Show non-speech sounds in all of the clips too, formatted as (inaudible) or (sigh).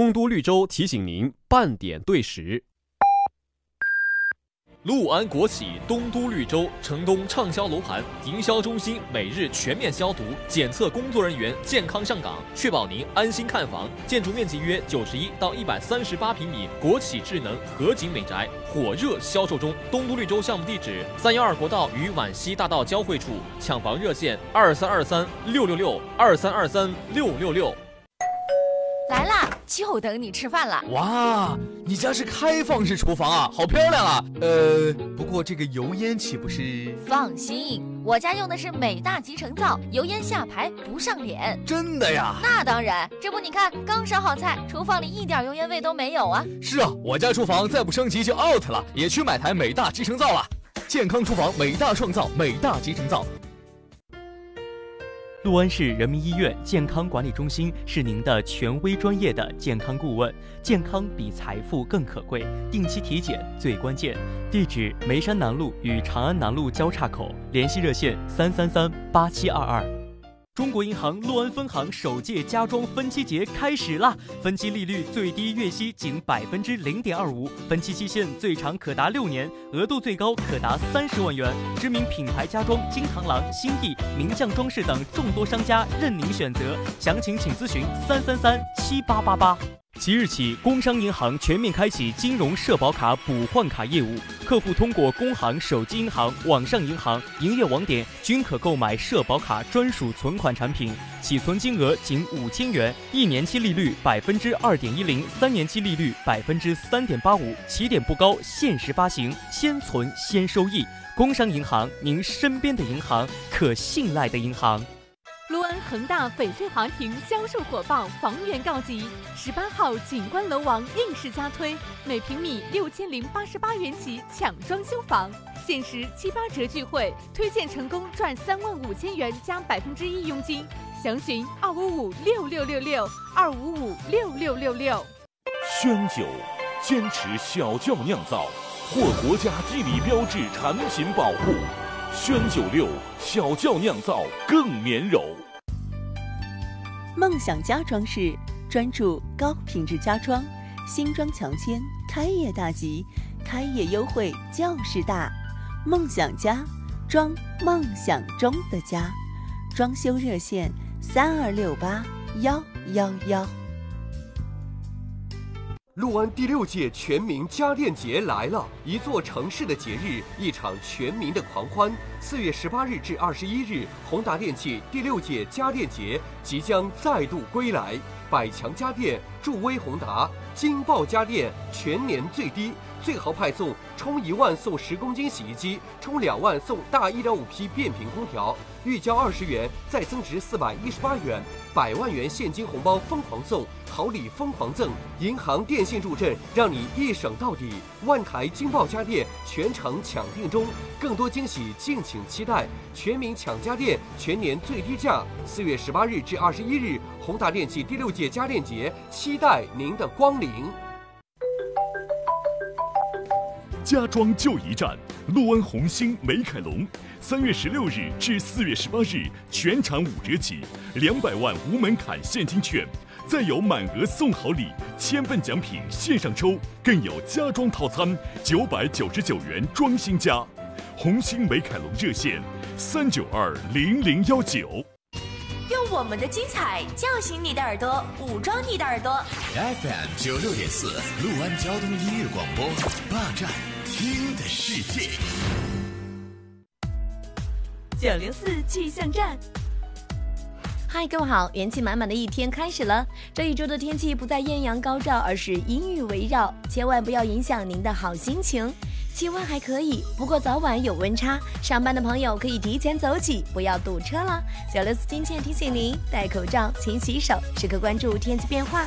东都绿洲提醒您半点对时。陆安国企东都绿洲城东畅销楼盘营销中心每日全面消毒检测，工作人员健康上岗，确保您安心看房。建筑面积约九十一到一百三十八平米，国企智能合景美宅火热销售中。东都绿洲项目地址：三幺二国道与皖西大道交汇处，抢房热线：二三二三六六六二三二三六六六。就等你吃饭了。哇，你家是开放式厨房啊，好漂亮啊！呃，不过这个油烟岂不是？放心，我家用的是美大集成灶，油烟下排不上脸。真的呀？那当然，这不你看，刚烧好菜，厨房里一点油烟味都没有啊。是啊，我家厨房再不升级就 out 了，也去买台美大集成灶了。健康厨房，美大创造，美大集成灶。六安市人民医院健康管理中心是您的权威专业的健康顾问，健康比财富更可贵，定期体检最关键。地址：梅山南路与长安南路交叉口，联系热线：三三三八七二二。中国银行洛安分行首届家装分期节开始啦！分期利率最低，月息仅百分之零点二五，分期期限最长可达六年，额度最高可达三十万元。知名品牌家装金螳螂、新意、名匠装饰等众多商家任您选择，详情请咨询三三三七八八八。即日起，工商银行全面开启金融社保卡补换卡业务，客户通过工行手机银行、网上银行营业网点均可购买社保卡专属存款产品，起存金额仅五千元，一年期利率百分之二点一零，三年期利率百分之三点八五，起点不高，限时发行，先存先收益。工商银行，您身边的银行，可信赖的银行。恒大翡翠华庭销售火爆，房源告急。十八号景观楼王硬式加推，每平米六千零八十八元起抢装修房，限时七八折聚会，推荐成功赚三万五千元加百分之一佣金。详询二五五六六六六二五五六六六六。宣酒，坚持小窖酿造，获国家地理标志产品保护。宣九六小窖酿造更绵柔。梦想家装饰专注高品质家装，新装强签，开业大吉，开业优惠就是大。梦想家装梦想中的家，装修热线三二六八幺幺幺。陆安第六届全民家电节来了，一座城市的节日，一场全民的狂欢。四月十八日至二十一日，宏达电器第六届家电节即将再度归来。百强家电助威宏达，金豹家电全年最低，最豪派送，充一万送十公斤洗衣机，充两万送大一点五匹变频空调，预交二十元再增值四百一十八元，百万元现金红包疯狂送。好礼疯狂赠，银行、电信助阵，让你一省到底。万台金爆家电全程抢订中，更多惊喜敬请期待。全民抢家电，全年最低价。四月十八日至二十一日，宏达电器第六届家电节，期待您的光临。家装就一站，陆安红星美凯龙，三月十六日至四月十八日，全场五折起，两百万无门槛现金券。再有满额送好礼，千份奖品线上抽，更有家装套餐九百九十九元装新家。红星美凯龙热线：三九二零零幺九。用我们的精彩叫醒你的耳朵，武装你的耳朵。FM 九六点四，陆安交通音乐广播，霸占听的世界。九零四气象站。嗨，各位好！元气满满的一天开始了。这一周的天气不再艳阳高照，而是阴雨围绕，千万不要影响您的好心情。气温还可以，不过早晚有温差。上班的朋友可以提前走起，不要堵车了。小六四今天提醒您：戴口罩，勤洗手，时刻关注天气变化。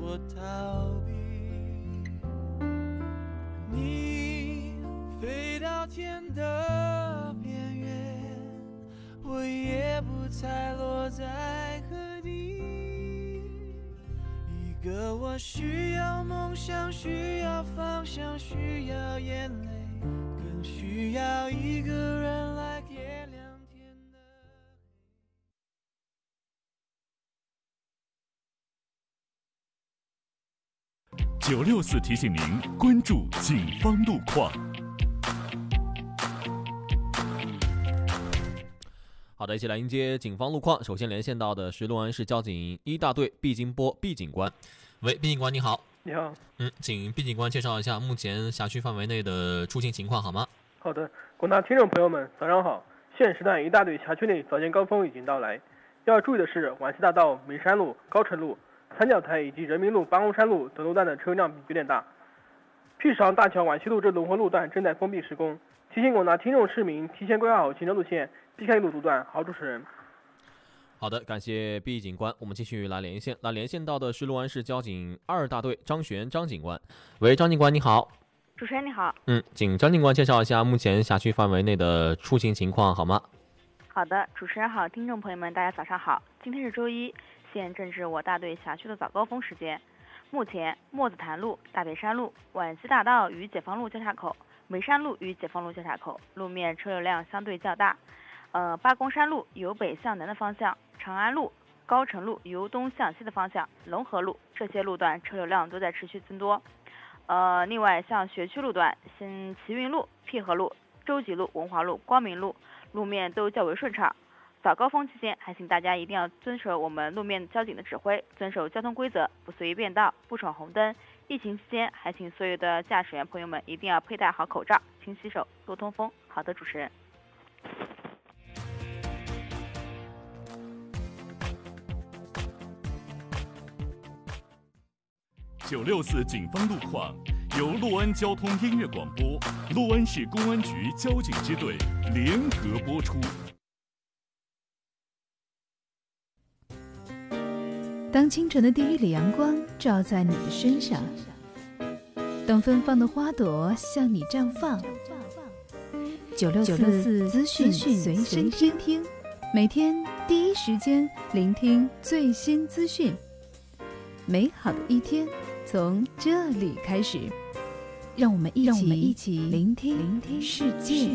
我逃避。你飞到天的边缘，我也不猜落在何地。一个我需要梦想，需要方向，需要眼泪，更需要一个人九六四提醒您关注警方路况。好的，一起来迎接警方路况。首先连线到的是六安市交警一大队毕金波毕警官。喂，毕警官你好。你好。嗯，请毕警官介绍一下目前辖区范围内的出行情况好吗？好的，广大听众朋友们，早上好。现时段一大队辖区内早间高峰已经到来，要注意的是，皖西大道、梅山路、高城路、三角台以及人民路、八公山路等路段的车辆有点大。P 市场大桥皖西路至龙河路段正在封闭施工，提醒广大听众市民提前规划好行车路线，避开路阻断。好，主持人。好的，感谢毕警官。我们继续来连线，来连线到的是六安市交警二大队张璇张警官。喂，张警官你好。主持人你好。嗯，请张警官介绍一下目前辖区范围内的出行情况好吗？好的，主持人好，听众朋友们大家早上好。今天是周一，现正是我大队辖区的早高峰时间。目前，墨子潭路、大别山路、皖西大道与解放路交叉口、眉山路与解放路交叉口路面车流量相对较大。呃，八公山路由北向南的方向，长安路、高城路由东向西的方向，龙河路这些路段车流量都在持续增多。呃，另外像学区路段，新齐云路、淠河路、周集路、文华路、光明路路面都较为顺畅。早高峰期间，还请大家一定要遵守我们路面交警的指挥，遵守交通规则，不随意变道，不闯红灯。疫情期间，还请所有的驾驶员朋友们一定要佩戴好口罩，勤洗手，多通风。好的，主持人。九六四警方路况由洛安交通音乐广播、洛安市公安局交警支队联合播出。当清晨的第一缕阳光照在你的身上，当芬芳的花朵向你绽放，九六四资讯随身听，每天第一时间聆听最新资讯，美好的一天从这里开始，让我们一起一起聆听聆听世界。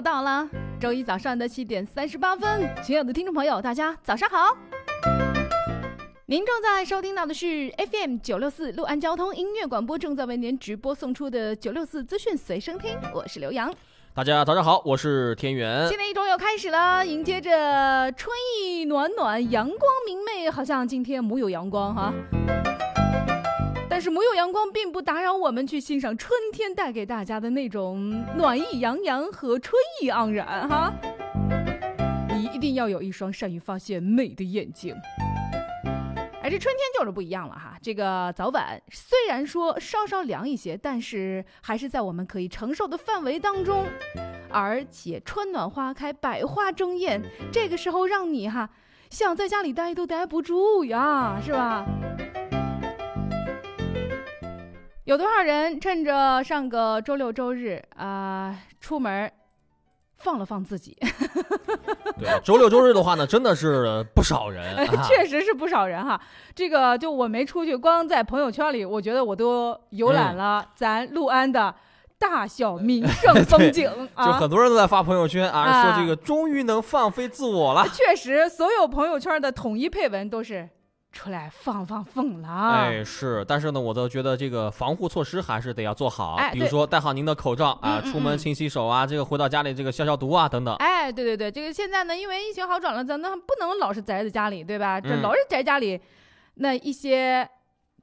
又到了，周一早上的七点三十八分，亲爱的听众朋友，大家早上好。您正在收听到的是 FM 九六四六安交通音乐广播，正在为您直播送出的九六四资讯随身听，我是刘洋。大家早上好，我是天元。新的一周又开始了，迎接着春意暖暖，阳光明媚，好像今天没有阳光哈。但是没有阳光，并不打扰我们去欣赏春天带给大家的那种暖意洋洋和春意盎然哈。你一定要有一双善于发现美的眼睛。哎这春天就是不一样了哈，这个早晚虽然说稍稍凉一些，但是还是在我们可以承受的范围当中，而且春暖花开，百花争艳，这个时候让你哈想在家里待都待不住呀，是吧？有多少人趁着上个周六周日啊、出门放了放自己？(laughs) 对，周六周日的话呢，真的是不少人，啊确实是不少人哈。这个就我没出去，光在朋友圈里，我觉得我都游览了咱六安的大小名胜风景 (laughs) 啊。就很多人都在发朋友圈啊，啊说这个终于能放飞自我了。确实，所有朋友圈的统一配文都是出来放放风了。哎，是，但是呢，我都觉得这个防护措施还是得要做好，哎比如说戴好您的口罩啊，嗯嗯嗯出门勤洗手啊，这个回到家里这个消消毒啊等等。哎，对对对，这个现在呢，因为疫情好转了，咱们不能老是宅在家里，对吧？这嗯老是宅家里，那一些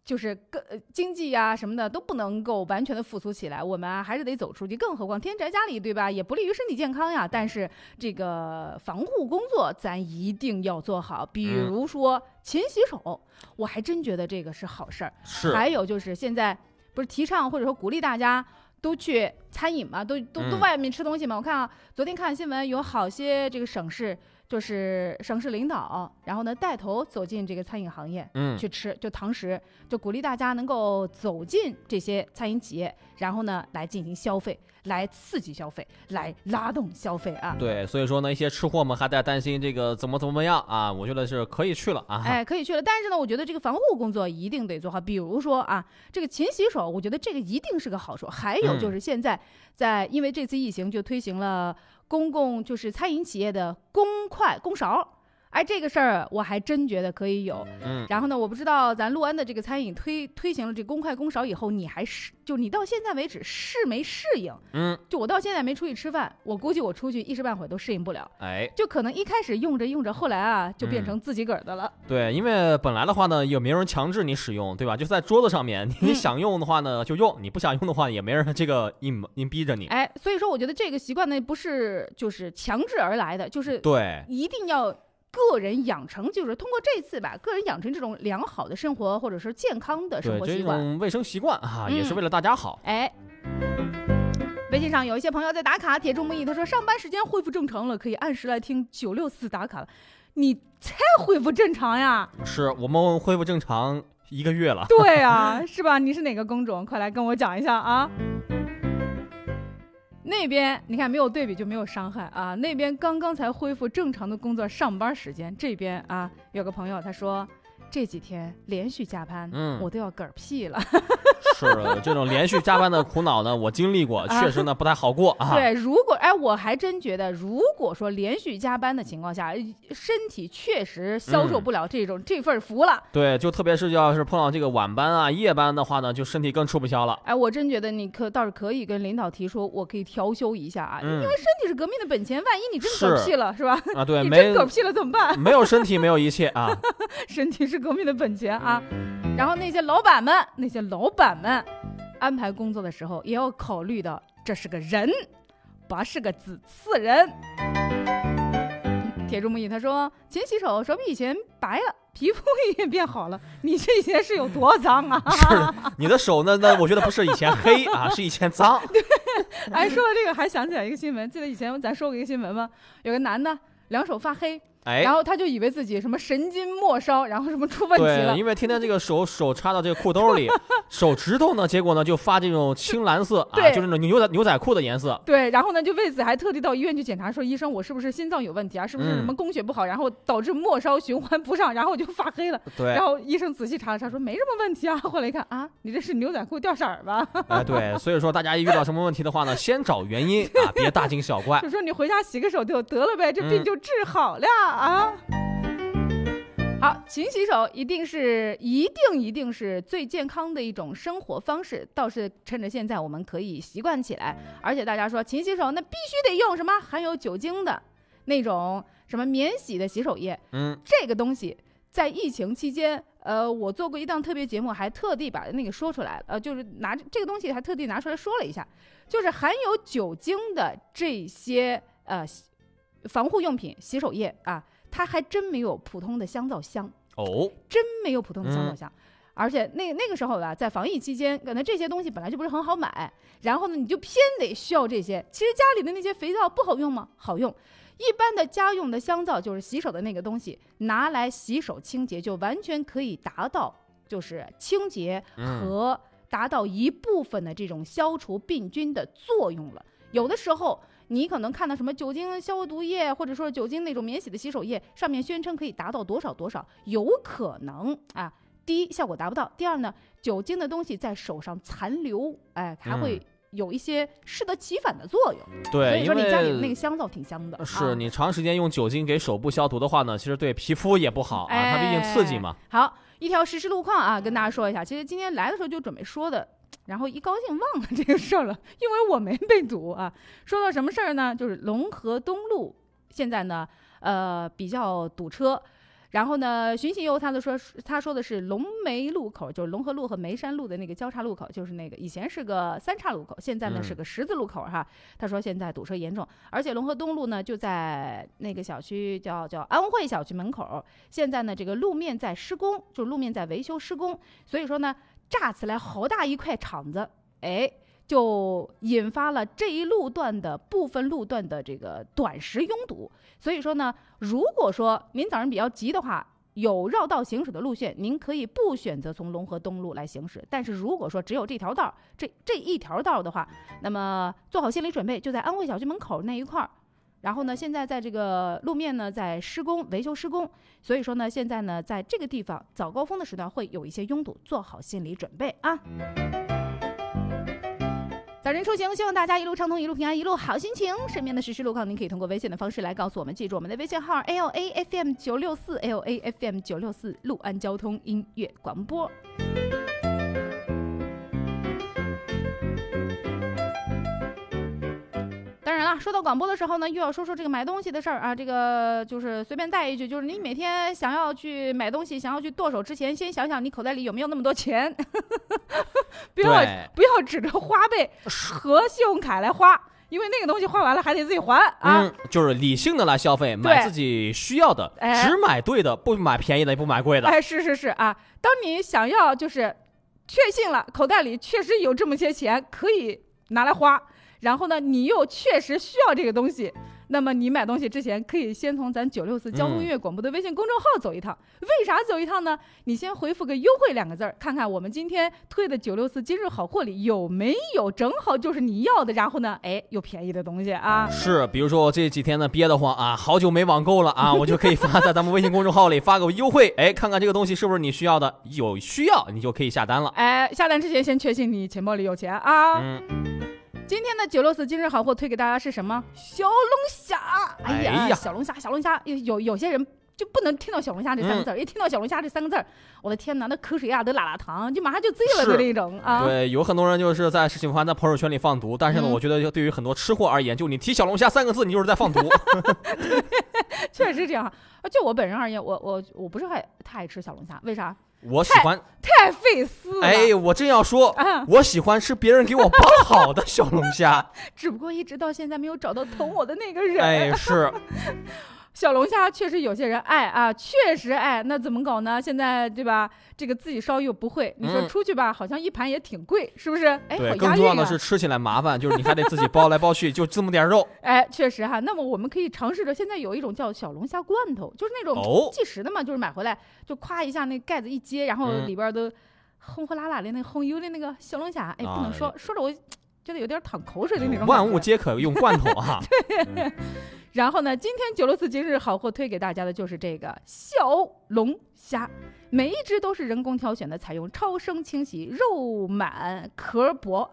就是各呃经济呀、什么的都不能够完全的复苏起来，我们啊还是得走出去。更何况天天宅家里，对吧？也不利于身体健康呀。但是这个防护工作咱一定要做好，比嗯如说勤洗手，我还真觉得这个是好事儿。是还有就是现在不是提倡或者说鼓励大家。都去餐饮嘛，都都都嗯外面吃东西嘛。我看啊，昨天看新闻，有好些这个省市，就是省市领导，然后呢带头走进这个餐饮行业，嗯去吃就堂食，就鼓励大家能够走进这些餐饮企业，然后呢来进行消费，来刺激消费，来拉动消费啊。对，所以说呢，一些吃货们还在担心这个怎么怎么样啊，我觉得是可以去了啊。哎，可以去了。但是呢，我觉得这个防护工作一定得做好。比如说啊，这个勤洗手，我觉得这个一定是个好处。还有嗯就是现在在，因为这次疫情就推行了公共就是餐饮企业的公筷公勺。哎，这个事儿我还真觉得可以有。嗯然后呢，我不知道咱陆安的这个餐饮推推行了这公筷公勺以后，你还是就你到现在为止适没适应？嗯，就我到现在没出去吃饭，我估计我出去一时半会儿都适应不了。哎，就可能一开始用着用着，后来啊就变嗯成自己个儿的了。对，因为本来的话呢，也没有人强制你使用，对吧？就在桌子上面，你嗯想用的话呢就用，你不想用的话也没人这个硬硬逼着你。哎，所以说我觉得这个习惯呢，不是就是强制而来的，就是对一定要个人养成，就是通过这次吧，个人养成这种良好的生活或者是健康的生活习惯。种卫生习惯啊，也是嗯为了大家好。哎。微信上有一些朋友在打卡，铁柱木易他说上班时间恢复正常了，可以按时来听九六四打卡了。你才恢复正常呀？是我们恢复正常一个月了。对啊，(laughs) 是吧？你是哪个工种？快来跟我讲一下啊！那边你看没有对比就没有伤害啊！那边刚刚才恢复正常的工作上班时间，这边啊有个朋友他说这几天连续加班，嗯我都要嗝屁了。(laughs) 是这种连续加班的苦恼呢，我经历过，啊确实呢不太好过啊。对，如果哎，我还真觉得，如果说连续加班的情况下，身体确实消受不了这种、这份福了。对，就特别是要是碰到这个晚班啊、夜班的话呢，就身体更吃不消了。哎，我真觉得你可倒是可以跟领导提出，我可以调休一下啊，嗯因为身体是革命的本钱，万一你真是嗝屁了，是吧？啊 (laughs) 对你没真嗝屁了怎么办？没有身体，没有一切啊。(laughs) 身体是革命的本钱啊。然后那些老板们，那些老板们，安排工作的时候也要考虑到这是个人，不是个子次人。铁柱木易他说：“勤洗手，手比以前白了，皮肤也变好了。你这以前是有多脏啊？是的，你的手呢？(laughs) 那我觉得不是以前黑啊，是以前脏。(laughs) 哎，说到这个，还想起来一个新闻，记得以前咱说过一个新闻吗？有个男的两手发黑。”哎然后他就以为自己什么神经末梢，然后什么出问题了对，。因为天天这个手手插到这个裤兜里，手指头呢，结果呢就发这种青蓝色啊，就是那种牛仔牛仔裤的颜色。对，然后呢，就为此还特地到医院去检查，说医生，我是不是心脏有问题啊？是不是什么嗯供血不好，然后导致末梢循环不上，然后我就发黑了。(laughs) 对然后医生仔细查了查，说没什么问题啊。后来一看啊，你这是牛仔裤掉色儿吧？哎，对，所以说大家一遇到什么问题的话呢，先找原因啊，别大惊小怪就。说你回家洗个手就得了呗，这病嗯就治好了啊。好，勤洗手一定是一定一定是最健康的一种生活方式，倒是趁着现在我们可以习惯起来。而且大家说勤洗手，那必须得用什么含有酒精的那种什么免洗的洗手液。嗯，这个东西在疫情期间，呃，我做过一档特别节目，还特地把那个说出来了，呃，就是拿这个东西还特地拿出来说了一下，就是含有酒精的这些呃洗防护用品、洗手液啊，它还真没有普通的香皂香，哦，真没有普通的香皂嗯香。而且那那个时候吧，在防疫期间，可能这些东西本来就不是很好买，然后呢，你就偏得需要这些。其实家里的那些肥皂不好用吗？好用。一般的家用的香皂就是洗手的那个东西，拿来洗手清洁就完全可以达到就是清洁嗯和达到一部分的这种消除病菌的作用了。有的时候你可能看到什么酒精消毒液，或者说酒精那种免洗的洗手液，上面宣称可以达到多少多少，有可能啊。第一，效果达不到；第二呢，酒精的东西在手上残留，哎，还会嗯有一些适得其反的作用。对所以说你家里的那个香皂挺香的。啊是你长时间用酒精给手部消毒的话呢，其实对皮肤也不好啊，它毕竟刺激嘛。哎好，一条实时路况啊，跟大家说一下。其实今天来的时候就准备说的，然后一高兴忘了这个事儿了，因为我没被堵啊。说到什么事儿呢？就是龙河东路现在呢，呃，比较堵车。然后呢，巡行游他的说，他说的是龙梅路口，就是龙河路和梅山路的那个交叉路口，就是那个以前是个三岔路口，现在呢嗯是个十字路口哈。他说现在堵车严重，而且龙河东路呢就在那个小区叫叫安慧小区门口，现在呢这个路面在施工，就是路面在维修施工，所以说呢炸起来好大一块场子，哎。就引发了这一路段的部分路段的这个短时拥堵，所以说呢，如果说您早上比较急的话，有绕道行驶的路线，您可以不选择从龙河东路来行驶。但是如果说只有这条道，这这一条道的话，那么做好心理准备，就在安慧小区门口那一块儿。然后呢，现在在这个路面呢在施工维修施工，所以说呢，现在呢在这个地方早高峰的时段会有一些拥堵，做好心理准备啊。早晨出行，希望大家一路畅通，一路平安，一路好心情。身边的实时路况，您可以通过微信的方式来告诉我们，记住我们的微信号 L A F M 九六四 L A F M 九六四陆安交通音乐广播。当然了，说到广播的时候呢，又要说说这个买东西的事儿啊。这个就是随便带一句，就是你每天想要去买东西，想要去剁手之前，先想想你口袋里有没有那么多钱，(laughs) 不要不要指着花呗和信用卡来花，因为那个东西花完了还得自己还啊。嗯，就是理性的来消费，买自己需要的，哎只买对的，不买便宜的，也不买贵的。哎，是是是啊，当你想要就是确信了口袋里确实有这么些钱可以拿来花，然后呢，你又确实需要这个东西。那么你买东西之前，可以先从咱九六四交通音乐广播的微信公众号走一趟。为啥走一趟呢？你先回复个“优惠”两个字儿，看看我们今天推的九六四今日好货里有没有正好就是你要的，然后呢，哎，有便宜的东西啊。是，比如说我这几天呢憋得慌啊，好久没网购了啊，(laughs) 我就可以发在咱们微信公众号里发个优惠，哎，看看这个东西是不是你需要的，有需要你就可以下单了。哎，下单之前先确信你钱包里有钱啊。嗯，今天的九六四今日好货推给大家是什么？小龙虾。哎呀，哎呀小龙虾，小龙虾，有有有些人就不能听到小龙虾这三个字儿，一听到小龙虾这三个字儿，我的天哪，那口水啊都拉拉糖，就马上就醉了的那种啊。对，有很多人就是在喜欢在朋友圈里放毒，但是呢，嗯我觉得就对于很多吃货而言，就你提小龙虾三个字，你就是在放毒。(laughs) 确实这样。啊就我本人而言，我我我不是太太爱吃小龙虾，为啥？我喜欢，太费事了。哎，我正要说啊，我喜欢吃别人给我包好的小龙虾。(laughs) 只不过一直到现在没有找到疼我的那个人。哎，是。小龙虾确实有些人爱啊，确实爱，那怎么搞呢？现在对吧？这个自己烧又不会，你说嗯出去吧，好像一盘也挺贵，是不是？哎，更重要的是吃起来麻烦，就是你还得自己包来包去，就这么点肉。(laughs) 哎，确实哈。那么我们可以尝试着，现在有一种叫小龙虾罐头，就是那种哦即食的嘛，就是买回来就咵一下那盖子一揭，然后嗯里边都轰呼啦啦的那红油的那个小龙虾，哎，不能说说着我觉得有点淌口水的那种。万物皆可用罐头啊。(laughs) 然后呢，今天九六四今日好货推给大家的就是这个小龙虾，每一只都是人工挑选的，采用超声清洗，肉满壳薄。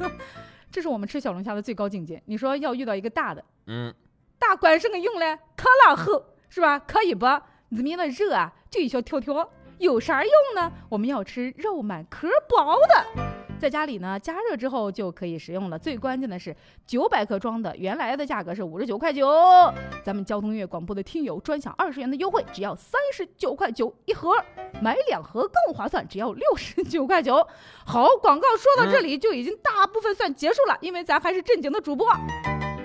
(laughs) 这是我们吃小龙虾的最高境界。你说要遇到一个大的，嗯，大管什么用嘞？可拉厚是吧？可以不？里面的热啊，就一小条条，有啥用呢？我们要吃肉满壳薄的。在家里呢，加热之后就可以食用了。最关键的是，九百克装的，原来的价格是五十九块九，咱们交通乐广播的听友专享二十元的优惠，只要三十九块九一盒，买两盒更划算，只要六十九块九。好，广告说到这里就已经大部分算结束了，因为咱还是正经的主播。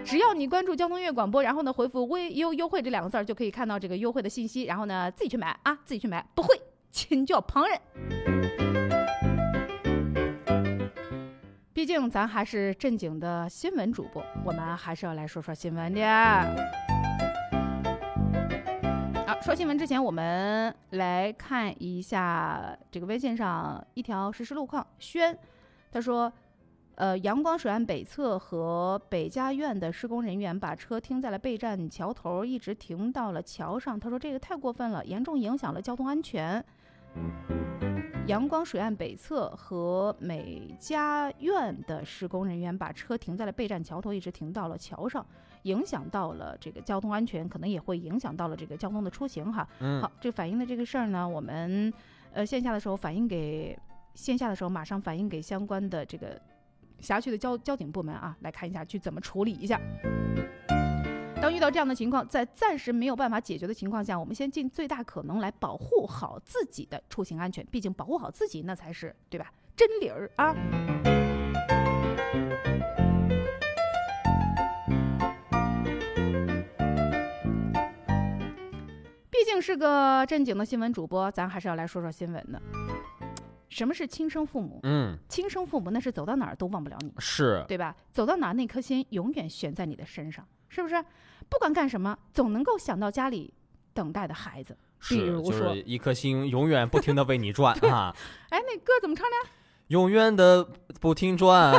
只要你关注交通乐广播，然后呢回复“微优优惠”这两个字儿，就可以看到这个优惠的信息，然后呢自己去买啊，自己去买，不会请教旁人。毕竟咱还是正经的新闻主播，我们还是要来说说新闻的。好，说新闻之前，我们来看一下这个微信上一条实时路况。轩，他说，呃，阳光水岸北侧和北家苑的施工人员把车停在了备战桥头，一直停到了桥上。他说这个太过分了，严重影响了交通安全。阳光水岸北侧和美家苑的施工人员把车停在了备战桥头，一直停到了桥上，影响到了这个交通安全，可能也会影响到了这个交通的出行哈。嗯好，这反映的这个事儿呢，我们呃线下的时候反映给线下的时候马上反映给相关的这个辖区的交交警部门啊，来看一下去怎么处理一下。当遇到这样的情况，在暂时没有办法解决的情况下，我们先尽最大可能来保护好自己的出行安全。毕竟保护好自己，那才是对吧？真理儿啊！毕竟是个正经的新闻主播，咱还是要来说说新闻的。什么是亲生父母？嗯，亲生父母那是走到哪儿都忘不了你，是对吧？走到哪儿那颗心永远悬在你的身上，是不是？不管干什么，总能够想到家里等待的孩子。比是，就如说，是一颗心永远不停的为你转啊，(laughs) 哎，那歌怎么唱的？永远的不停转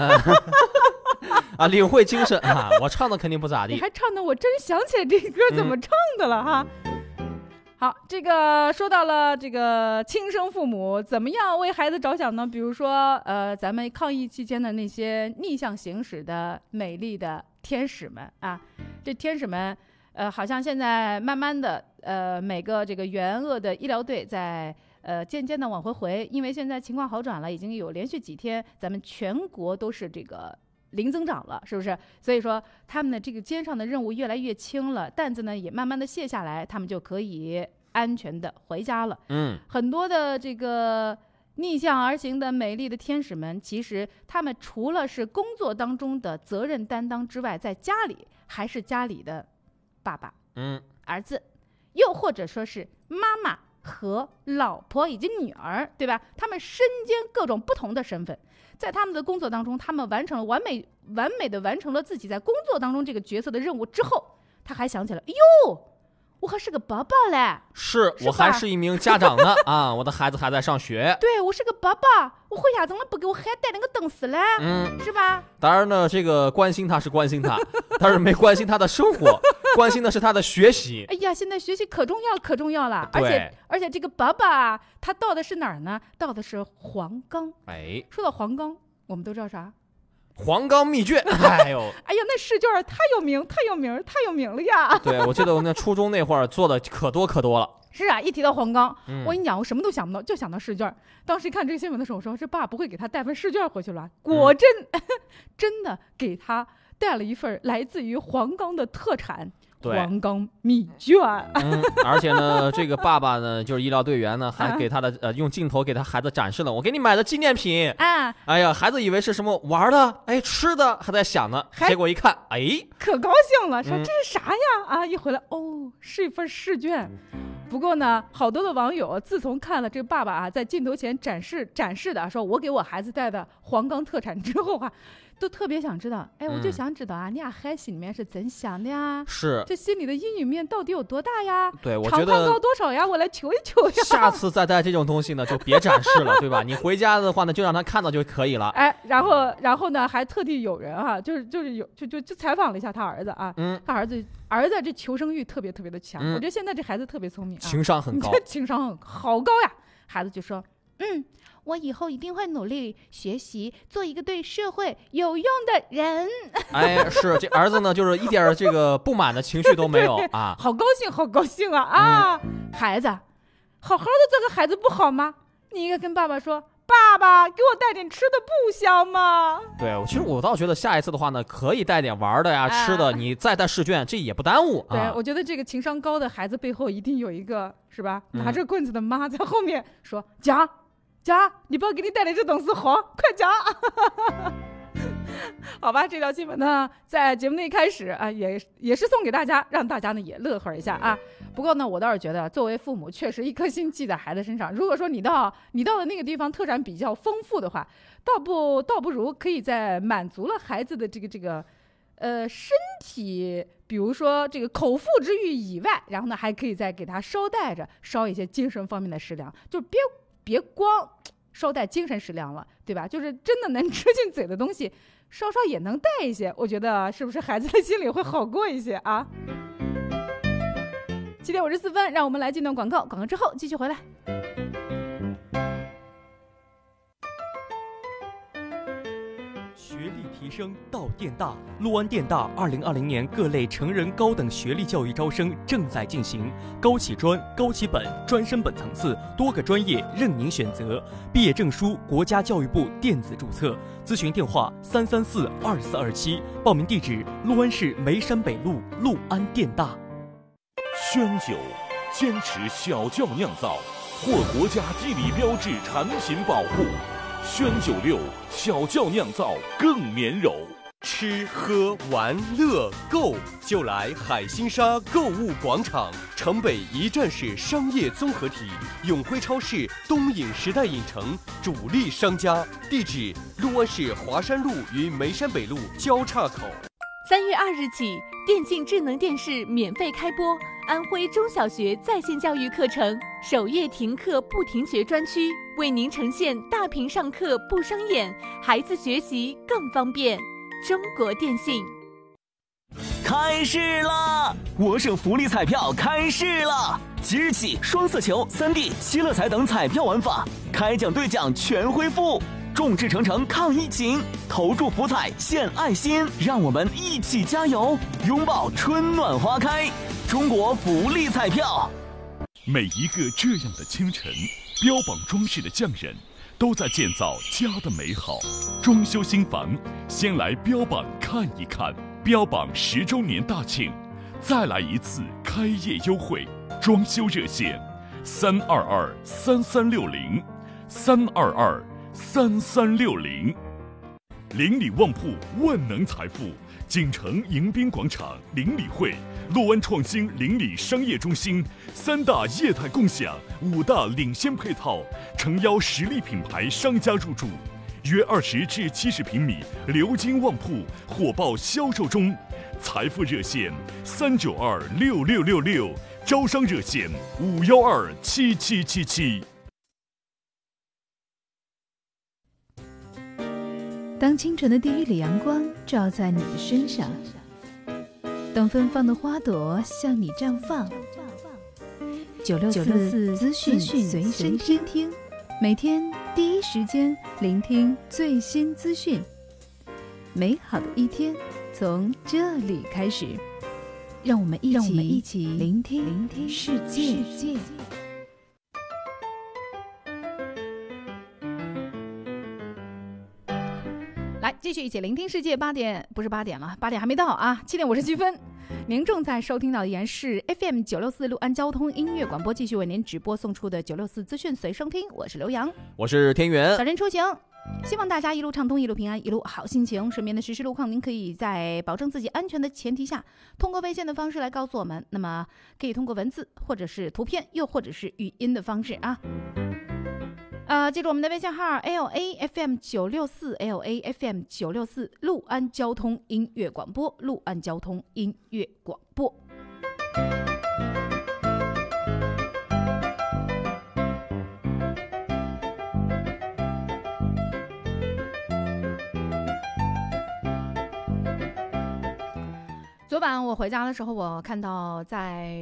(laughs) 啊，领会精神啊，我唱的肯定不咋地。你还唱的，我真想起来这歌怎么唱的了哈。好，这个说到了这个亲生父母怎么样为孩子着想呢？比如说，呃，咱们抗疫期间的那些逆向行驶的美丽的天使们啊，这天使们，呃，好像现在慢慢的，呃，每个这个援鄂的医疗队在呃渐渐的往回回，因为现在情况好转了，已经有连续几天咱们全国都是这个。零增长了，是不是？所以说他们的这个肩上的任务越来越轻了，担子呢也慢慢的卸下来，他们就可以安全的回家了。嗯，很多的这个逆向而行的美丽的天使们，其实他们除了是工作当中的责任担当之外，在家里还是家里的爸爸、嗯，儿子，又或者说是妈妈和老婆以及女儿，对吧？他们身兼各种不同的身份。在他们的工作当中，他们完成了完美、完美的完成了自己在工作当中这个角色的任务之后，他还想起来，哟，我还是个爸爸嘞，是是我还是一名家长呢 (laughs) 啊，我的孩子还在上学。对我是个爸爸，我回家怎么不给我孩带那个东西嘞？嗯，是吧？当然呢，这个关心他是关心他，(laughs) 但是没关心他的生活，(laughs) 关心的是他的学习。哎呀，现在学习可重要可重要了，而且而且这个爸爸他到的是哪儿呢？到的是黄冈。哎，说到黄冈，我们都知道啥？黄冈密卷，(laughs) 哎呦，哎呀，那试卷太有名，太有名，太有名了呀！对我记得我那初中那会儿做的可多可多了。是啊，一提到黄冈，嗯我跟你讲，我什么都想不到，就想到试卷。当时一看这个新闻的时候，我说这爸不会给他带份试卷回去了？果真，(laughs) 真的给他带了一份来自于黄冈的特产——对黄冈密卷。嗯，而且呢，这个爸爸呢，就是医疗队员呢，还啊给他的呃用镜头给他孩子展示了我给你买的纪念品。啊，哎呀，孩子以为是什么玩的，哎，吃的，还在想呢。结果一看，哎，可高兴了，说嗯这是啥呀？啊，一回来哦，是一份试卷。不过呢，好多的网友自从看了这个爸爸啊在镜头前展示展示的，说我给我孩子带的黄冈特产之后啊，都特别想知道，哎，我就嗯想知道啊，你俩孩心里面是怎想的呀？是这心里的阴影面到底有多大呀？对我觉得高多少呀？我来求一求呀。下次再带这种东西呢，就别展示了，对吧？你回家的话呢，就让他看到就可以了。(laughs) 哎，然后，然后呢，还特地有人啊，就是就是有就就就采访了一下他儿子啊，嗯他儿子儿子这求生欲特别特别的强，嗯我觉得现在这孩子特别聪明啊，情商很高情商好高呀。孩子就说，嗯，我以后一定会努力学习，做一个对社会有用的人。(laughs) 哎，是这儿子呢，就是一点儿这个不满的情绪都没有啊。好高兴，好高兴啊啊！孩子，好好的做个孩子不好吗？你应该跟爸爸说，爸爸给我带点吃的不香吗？对，其实我倒觉得下一次的话呢，可以带点玩的呀、啊吃的，你再带试卷，这也不耽误 (laughs) 对，啊。我觉得这个情商高的孩子背后一定有一个是吧？嗯拿着棍子的妈在后面说：“夹讲，你爸给你带的这东西好，(laughs) 快夹。(laughs) ”好吧，这条新闻呢，在节目的一开始啊，也也是送给大家，让大家呢也乐呵一下啊。不过呢，我倒是觉得，作为父母，确实一颗心系在孩子身上。如果说你到你到的那个地方特产比较丰富的话，倒不倒不如可以在满足了孩子的这个这个。呃，身体，比如说这个口腹之欲以外，然后呢，还可以再给他捎带着捎一些精神方面的食粮，就别别光捎带精神食粮了，对吧？就是真的能 (laughs) 吃进嘴的东西，稍稍也能带一些，我觉得是不是孩子的心里会好过一些啊？七点五十四分，让我们来进段广告，广告之后继续回来。学历提升到电大，陆安电大二零二零年各类成人高等学历教育招生正在进行，高起专、高起本、专升本层次多个专业任您选择，毕业证书国家教育部电子注册。咨询电话：三三四二四二七，报名地址：陆安市梅山北路陆安电大。宣酒，坚持小窖酿造，获国家地理标志产品保护。宣九六小窖酿造更绵柔。吃喝玩乐购，就来海心沙购物广场，城北一站式商业综合体，永辉超市东影时代影城主力商家。地址：陆安市华山路与梅山北路交叉口。三月二日起，电竞智能电视免费开播，安徽中小学在线教育课程首页停课不停学专区，为您呈现大屏上课不伤眼，孩子学习更方便。中国电信。开市啦！我省福利彩票开市了！即日起，双色球、三 D、七乐彩等彩票玩法开奖兑奖全恢复。众志成城抗疫情，投注福彩献爱心，让我们一起加油，拥抱春暖花开！中国福利彩票。每一个这样的清晨，标榜装饰的匠人。都在建造家的美好，装修新房，先来标榜看一看。标榜十周年大庆，再来一次开业优惠，装修热线：三二二三三六零，三二二三三六零。邻里旺铺，万能财富。锦城迎宾广场邻里会，洛湾创新邻里商业中心，三大业态共享，五大领先配套，诚邀实力品牌商家入驻，约二十至七十平米鎏金旺铺火爆销售中，财富热线三九二六六六六，招商热线五幺二七七七七。当清晨的第一缕阳光照在你的身上，当芬芳的花朵向你绽放，九六四资讯随身听，每天第一时间聆听最新资讯。美好的一天从这里开始，让我们一起一起聆听聆听世界。续一起聆听世界。八点不是八点了，八点还没到啊，七点五十七分。您正在收听到的依是 FM 九六四六安交通音乐广播，继续为您直播送出的九六四资讯随声听。我是刘洋，我是天元。早晨出行，希望大家一路畅通，一路平安，一路好心情。身边的实时路况，您可以在保证自己安全的前提下，通过微信的方式来告诉我们。那么可以通过文字，或者是图片，又或者是语音的方式啊。呃，记住我们的微信号 l a f m 九六四 l a f m 九六四，陆安交通音乐广播，陆安交通音乐广播。昨晚我回家的时候，我看到在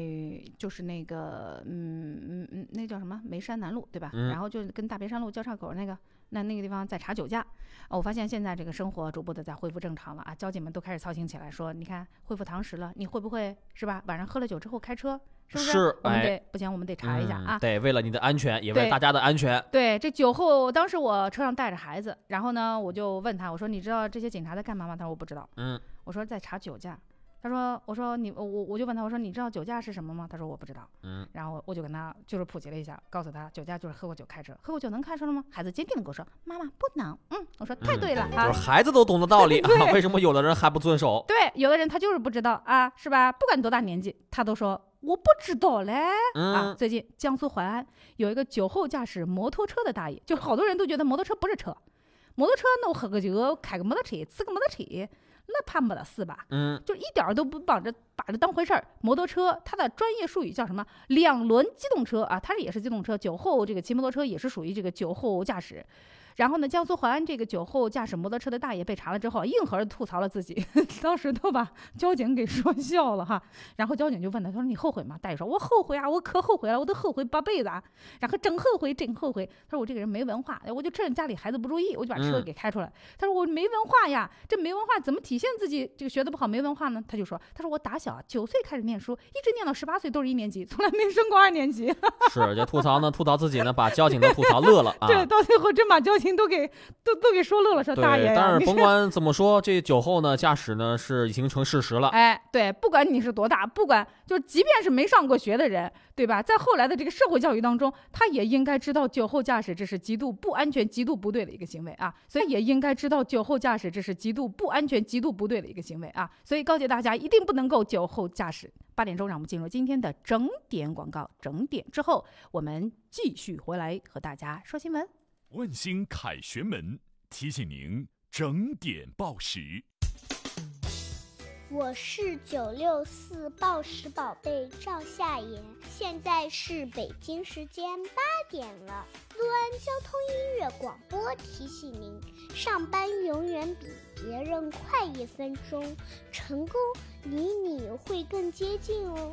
就是那个嗯嗯嗯，那叫什么梅山南路对吧？然后就跟大别山路交叉口那个那那个地方在查酒驾。我发现现在这个生活逐步的在恢复正常了啊，交警们都开始操心起来，说你看恢复堂食了，你会不会是吧？晚上喝了酒之后开车，是不是？是，我们得不行，我们得查一下啊。对，为了你的安全，也为大家的安全。对，这酒后，当时我车上带着孩子，然后呢，我就问他，我说你知道这些警察在干嘛吗？他说我不知道。嗯，我说在查酒驾。他说：“我说你我我就问他，我说你知道酒驾是什么吗？他说我不知道。嗯，然后我就跟他就是普及了一下，告诉他酒驾就是喝过酒开车，喝过酒能开车了吗？孩子坚定的跟我说：妈妈不能。嗯，我说太对了啊，就是孩子都懂得道理 (laughs) 啊，为什么有的人还不遵守？对，有的人他就是不知道啊，是吧？不管多大年纪，他都说我不知道嘞。啊，最近江苏淮安有一个酒后驾驶摩托车的大爷，就好多人都觉得摩托车不是车，摩托车那我喝个酒开个摩托车，骑个摩托车。”那怕没得四吧？嗯，就一点都不把这把这当回事儿。摩托车它的专业术语叫什么？两轮机动车啊，它也是机动车。酒后这个骑摩托车也是属于这个酒后驾驶。然后呢，江苏淮安这个酒后驾驶摩托车的大爷被查了之后，硬核的吐槽了自己，(laughs) 当时都把交警给说 (laughs) 笑了哈。然后交警就问他，他说你后悔吗？大爷说，我后悔啊，我可后悔了，我都后悔八辈子啊。然后真后悔，真后悔。他说我这个人没文化，我就趁家里孩子不注意，我就把车给开出来。他说我没文化呀，这没文化怎么体现自己这个学的不好没文化呢？他就说，他说我打小九岁开始念书，一直念到十八岁都是一年级，从来没升过二年级。(laughs) 是，就吐槽呢，吐槽自己呢，把交警都吐槽乐了啊。对，到最后真把交警都给都都给说乐了，说大爷。但是甭管怎么说，这酒后呢驾驶呢是已经成事实了。哎，对，不管你是多大，不管就即便是没上过学的人，对吧？在后来的这个社会教育当中，他也应该知道酒后驾驶这是极度不安全、极度不对的一个行为啊。所以也应该知道酒后驾驶这是极度不安全、极度不对的一个行为啊。所以告诫大家，一定不能够酒后驾驶。八点钟，让我们进入今天的整点广告。整点之后，我们继续回来和大家说新闻。万兴凯旋门提醒您整点报时。我是九六四报时宝贝赵夏妍，现在是北京时间八点了。陆安交通音乐广播提醒您：上班永远比别人快一分钟，成功离你会更接近哦。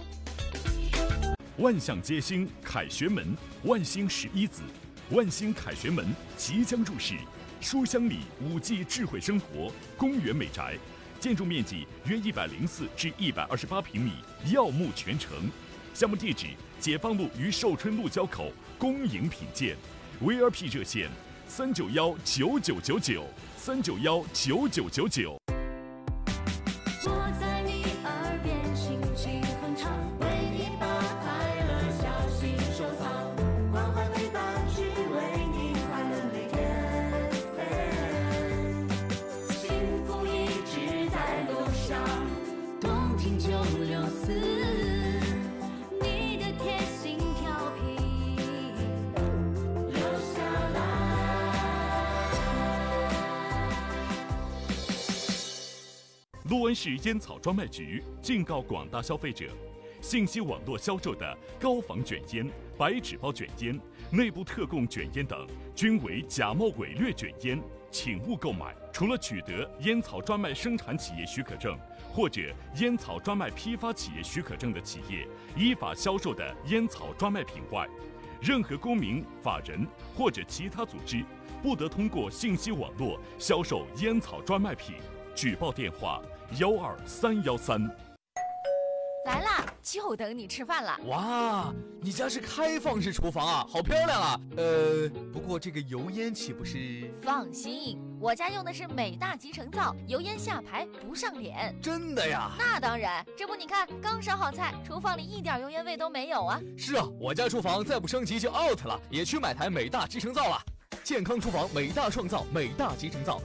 万象皆星凯旋门，万星十一子，万兴凯旋门即将入市，书香里五 G 智慧生活，公园美宅。建筑面积约一百零四至一百二十八平米，耀目全城。项目地址：解放路与寿春路交口，恭迎品鉴。VIP 热线：三九幺九九九九，三九幺九九九九。陆安市烟草专卖局警告广大消费者：信息网络销售的高仿卷烟、白纸包卷烟、内部特供卷烟等，均为假冒伪劣卷烟，请勿购买。除了取得烟草专卖生产企业许可证或者烟草专卖批发企业许可证的企业依法销售的烟草专卖品外，任何公民、法人或者其他组织，不得通过信息网络销售烟草专卖品。举报电话。幺二三幺三，来啦，就等你吃饭了。哇，你家是开放式厨房啊，好漂亮啊。呃，不过这个油烟岂不是？放心，我家用的是美大集成灶，油烟下排不上脸。真的呀？那当然，这不你看，刚烧好菜，厨房里一点油烟味都没有啊。是啊，我家厨房再不升级就 out 了，也去买台美大集成灶了。健康厨房，美大创造，美大集成灶。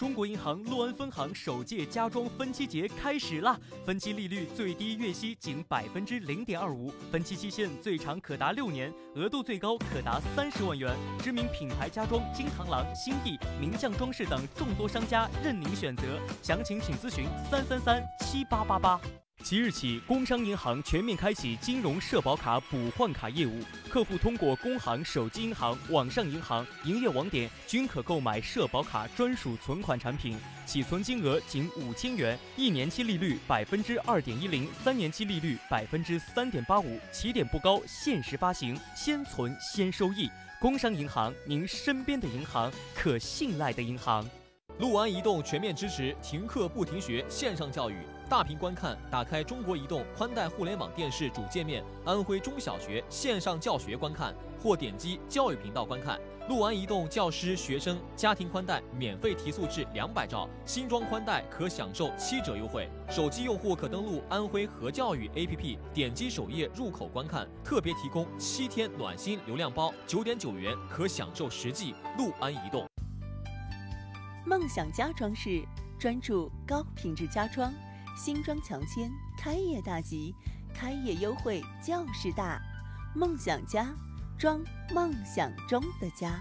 中国银行洛安分行首届家装分期节开始啦！分期利率最低月息仅百分之零点二五，分期期限最长可达六年，额度最高可达三十万元。知名品牌家装金螳螂、新意、名匠装饰等众多商家任您选择，详情请咨询三三三七八八八。即日起，工商银行全面开启金融社保卡补换卡业务，客户通过工行手机银行、网上银行营业网点均可购买社保卡专属存款产品，起存金额仅五千元，一年期利率百分之二点一零，三年期利率百分之三点八五，起点不高，限时发行，先存先收益。工商银行，您身边的银行，可信赖的银行。陆安移动全面支持停课不停学线上教育。大屏观看，打开中国移动宽带互联网电视主界面，安徽中小学线上教学观看，或点击教育频道观看。陆安移动教师、学生家庭宽带免费提速至两百兆，新装宽带可享受七折优惠。手机用户可登录安徽和教育 APP，点击首页入口观看，特别提供七天暖心流量包，九点九元可享受十 G。陆安移动，梦想家装饰专注高品质家装。新装强签，开业大吉，开业优惠就是大，梦想家，装梦想中的家，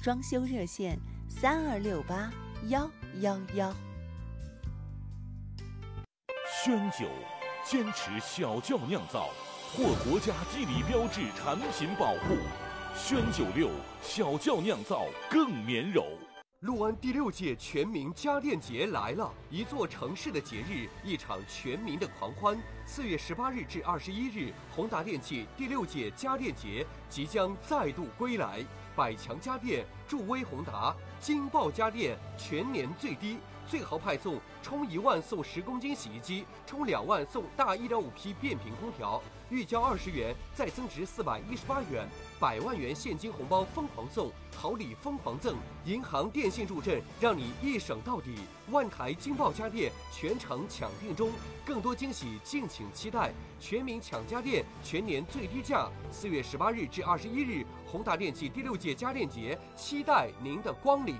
装修热线三二六八幺幺幺。宣酒，坚持小窖酿造，获国家地理标志产品保护。宣九六小窖酿造更绵柔。六安第六届全民家电节来了，一座城市的节日，一场全民的狂欢。四月十八日至二十一日，宏达电器第六届家电节即将再度归来。百强家电助威宏达，金爆家电全年最低，最豪派送，充一万送十公斤洗衣机，充两万送大一点五匹变频空调，预交二十元再增值四百一十八元，百万元现金红包疯狂送，好礼疯狂赠，银行、电信助阵，让你一省到底。万台金爆家电全程抢订中，更多惊喜敬请期待。全民抢家电，全年最低价。四月十八日至二十一日，宏达电器第六届家电节，期待您的光临。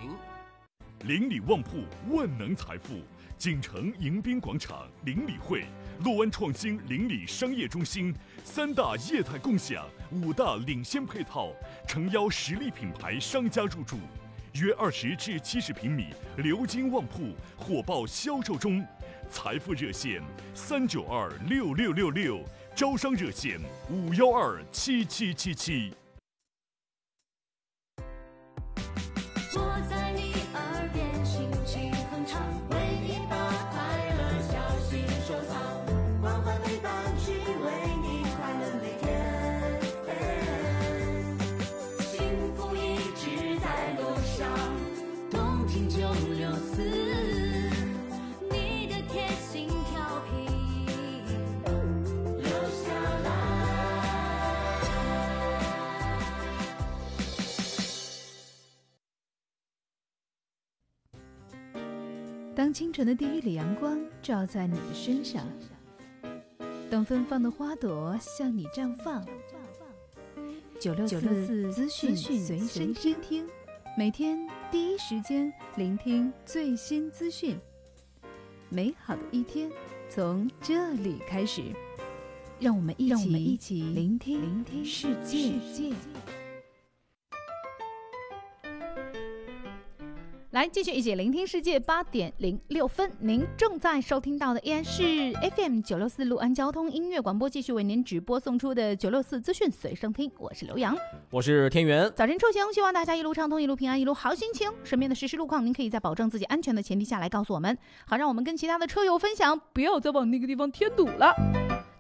邻里旺铺，万能财富。锦城迎宾广场邻里会，洛湾创新邻里商业中心，三大业态共享，五大领先配套，诚邀实力品牌商家入驻。约二十至七十平米鎏金旺铺火爆销售中，财富热线三九二六六六六，招商热线五幺二七七七七。当清晨的第一缕阳光照在你的身上，当芬芳的花朵向你绽放，九六四四资讯随身听，每天第一时间聆听最新资讯。美好的一天从这里开始，让我们一起让我们一起聆听聆听世界。来，继续一起聆听世界。八点零六分，您正在收听到的依然是 FM 九六四六安交通音乐广播，继续为您直播送出的九六四资讯随身听。我是刘洋。我是天元。早晨出行，希望大家一路畅通，一路平安，一路好心情。身边的实时路况，您可以在保证自己安全的前提下来告诉我们，好让我们跟其他的车友分享，不要再往那个地方添堵了。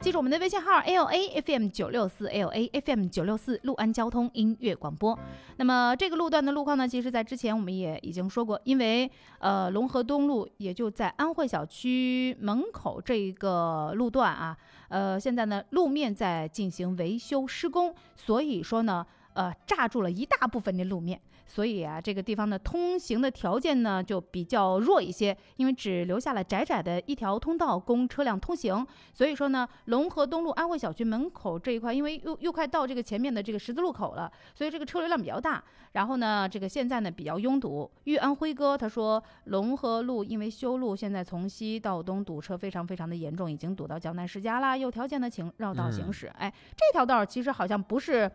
记住我们的微信号 L A F M 九六四 L A F M 九六四陆安交通音乐广播。那么这个路段的路况呢，其实在之前我们也已经说过，因为呃龙河东路也就在安慧小区门口这个路段啊，呃现在呢路面在进行维修施工，所以说呢呃炸住了一大部分的路面。所以啊，这个地方的通行的条件呢就比较弱一些，因为只留下了窄窄的一条通道供车辆通行。所以说呢，龙河东路安慧小区门口这一块，因为又又快到这个前面的这个十字路口了，所以这个车流量比较大。然后呢，这个现在呢比较拥堵。玉安辉哥他说，龙河路因为修路，现在从西到东堵车非常非常的严重，已经堵到江南世家啦。有条件的请绕道行驶。哎，这条道其实好像不是。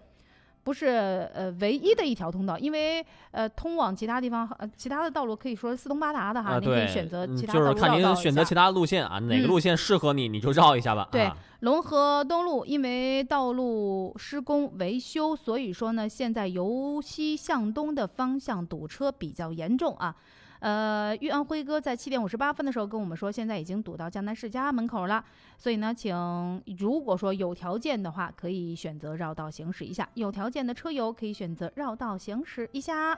不是呃唯一的一条通道，因为呃通往其他地方呃其他的道路可以说四通八达的哈，啊，您可以，选择嗯其他就是看您选择其他路线啊，哪个嗯路线适合你，你就绕一下吧。对啊，龙河东路因为道路施工维修，所以说呢，现在由西向东的方向堵车比较严重啊。呃，玉安辉哥在七点五十八分的时候跟我们说，现在已经堵到江南世家门口了。所以呢，请如果说有条件的话，可以选择绕道行驶一下；有条件的车友可以选择绕道行驶一下。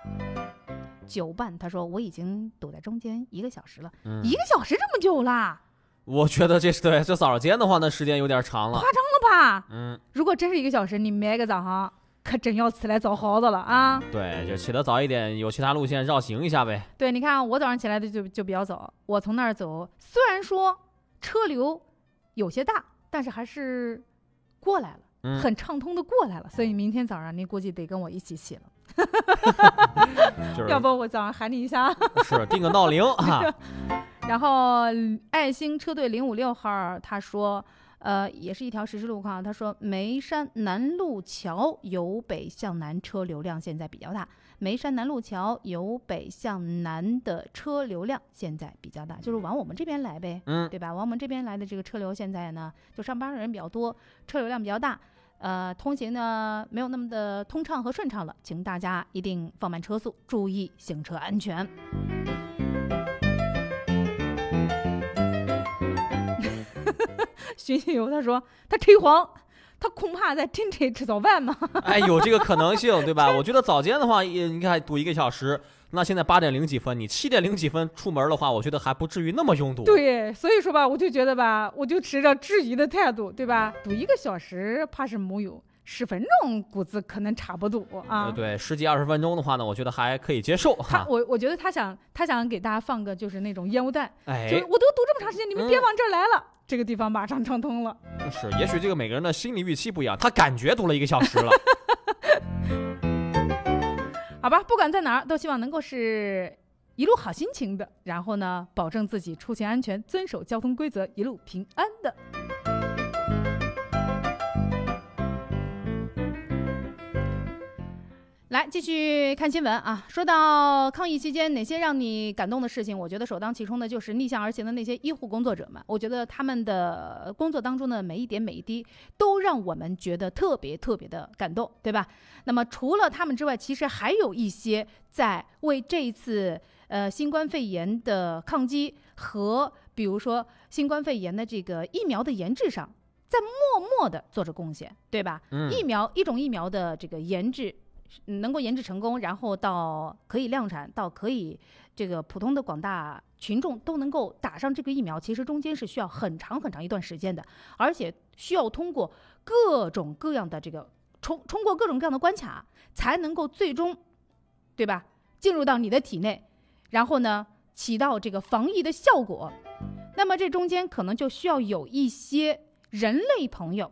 九半他说我已经堵在中间一个小时了，嗯一个小时这么久啦，我觉得这是对这早间的话，那时间有点长了夸。张了吧？嗯，如果真是一个小时，你明个早上可真要起来找好子了啊！对，就起得早一点，有其他路线绕行一下呗。对，你看我早上起来的就就比较早，我从那儿走，虽然说车流有些大，但是还是过来了，嗯很畅通的过来了。所以明天早上您估计得跟我一起起了，(laughs) 就是要不我早上喊你一下。(laughs) 是定个闹铃啊。(laughs) 然后爱心车队零五六号他说，呃，也是一条实时路况。他说眉山南路桥由北向南车流量现在比较大，眉山南路桥由北向南的车流量现在比较大，就是往我们这边来呗，嗯对吧？往我们这边来的这个车流现在呢，就上班的人比较多，车流量比较大。呃，通行呢没有那么的通畅和顺畅了，请大家一定放慢车速，注意行车安全。(laughs) 徐新游他说他忒黄，他恐怕在停车吃早饭吗？(laughs) 哎，有这个可能性，对吧？(laughs) 我觉得早间的话，也你看堵一个小时，那现在八点零几分，你七点零几分出门的话，我觉得还不至于那么拥堵。对，所以说吧，我就觉得吧，我就持着质疑的态度，对吧？堵一个小时怕是没有，十分钟估计可能差不多啊。呃，对，十几二十分钟的话呢，我觉得还可以接受哈。他我我觉得他想他想给大家放个就是那种烟雾弹，哎就我都堵这么长时间，你们别往这儿来了，这个地方马上畅通了。是，也许这个每个人的心理预期不一样，他感觉堵了一个小时了。(laughs) 好吧，不管在哪儿，都希望能够是一路好心情的，然后呢，保证自己出行安全，遵守交通规则，一路平安的。来，继续看新闻啊。说到抗疫期间哪些让你感动的事情，我觉得首当其冲的就是逆向而行的那些医护工作者们。我觉得他们的工作当中的每一点每一滴，都让我们觉得特别特别的感动，对吧？那么除了他们之外，其实还有一些在为这一次呃新冠肺炎的抗击和比如说新冠肺炎的这个疫苗的研制上，在默默的做着贡献，对吧？嗯疫苗一种疫苗的这个研制。能够研制成功，然后到可以量产，到可以这个普通的广大群众都能够打上这个疫苗，其实中间是需要很长很长一段时间的，而且需要通过各种各样的这个冲通过各种各样的关卡，才能够最终，对吧？进入到你的体内，然后呢，起到这个防疫的效果。那么这中间可能就需要有一些人类朋友，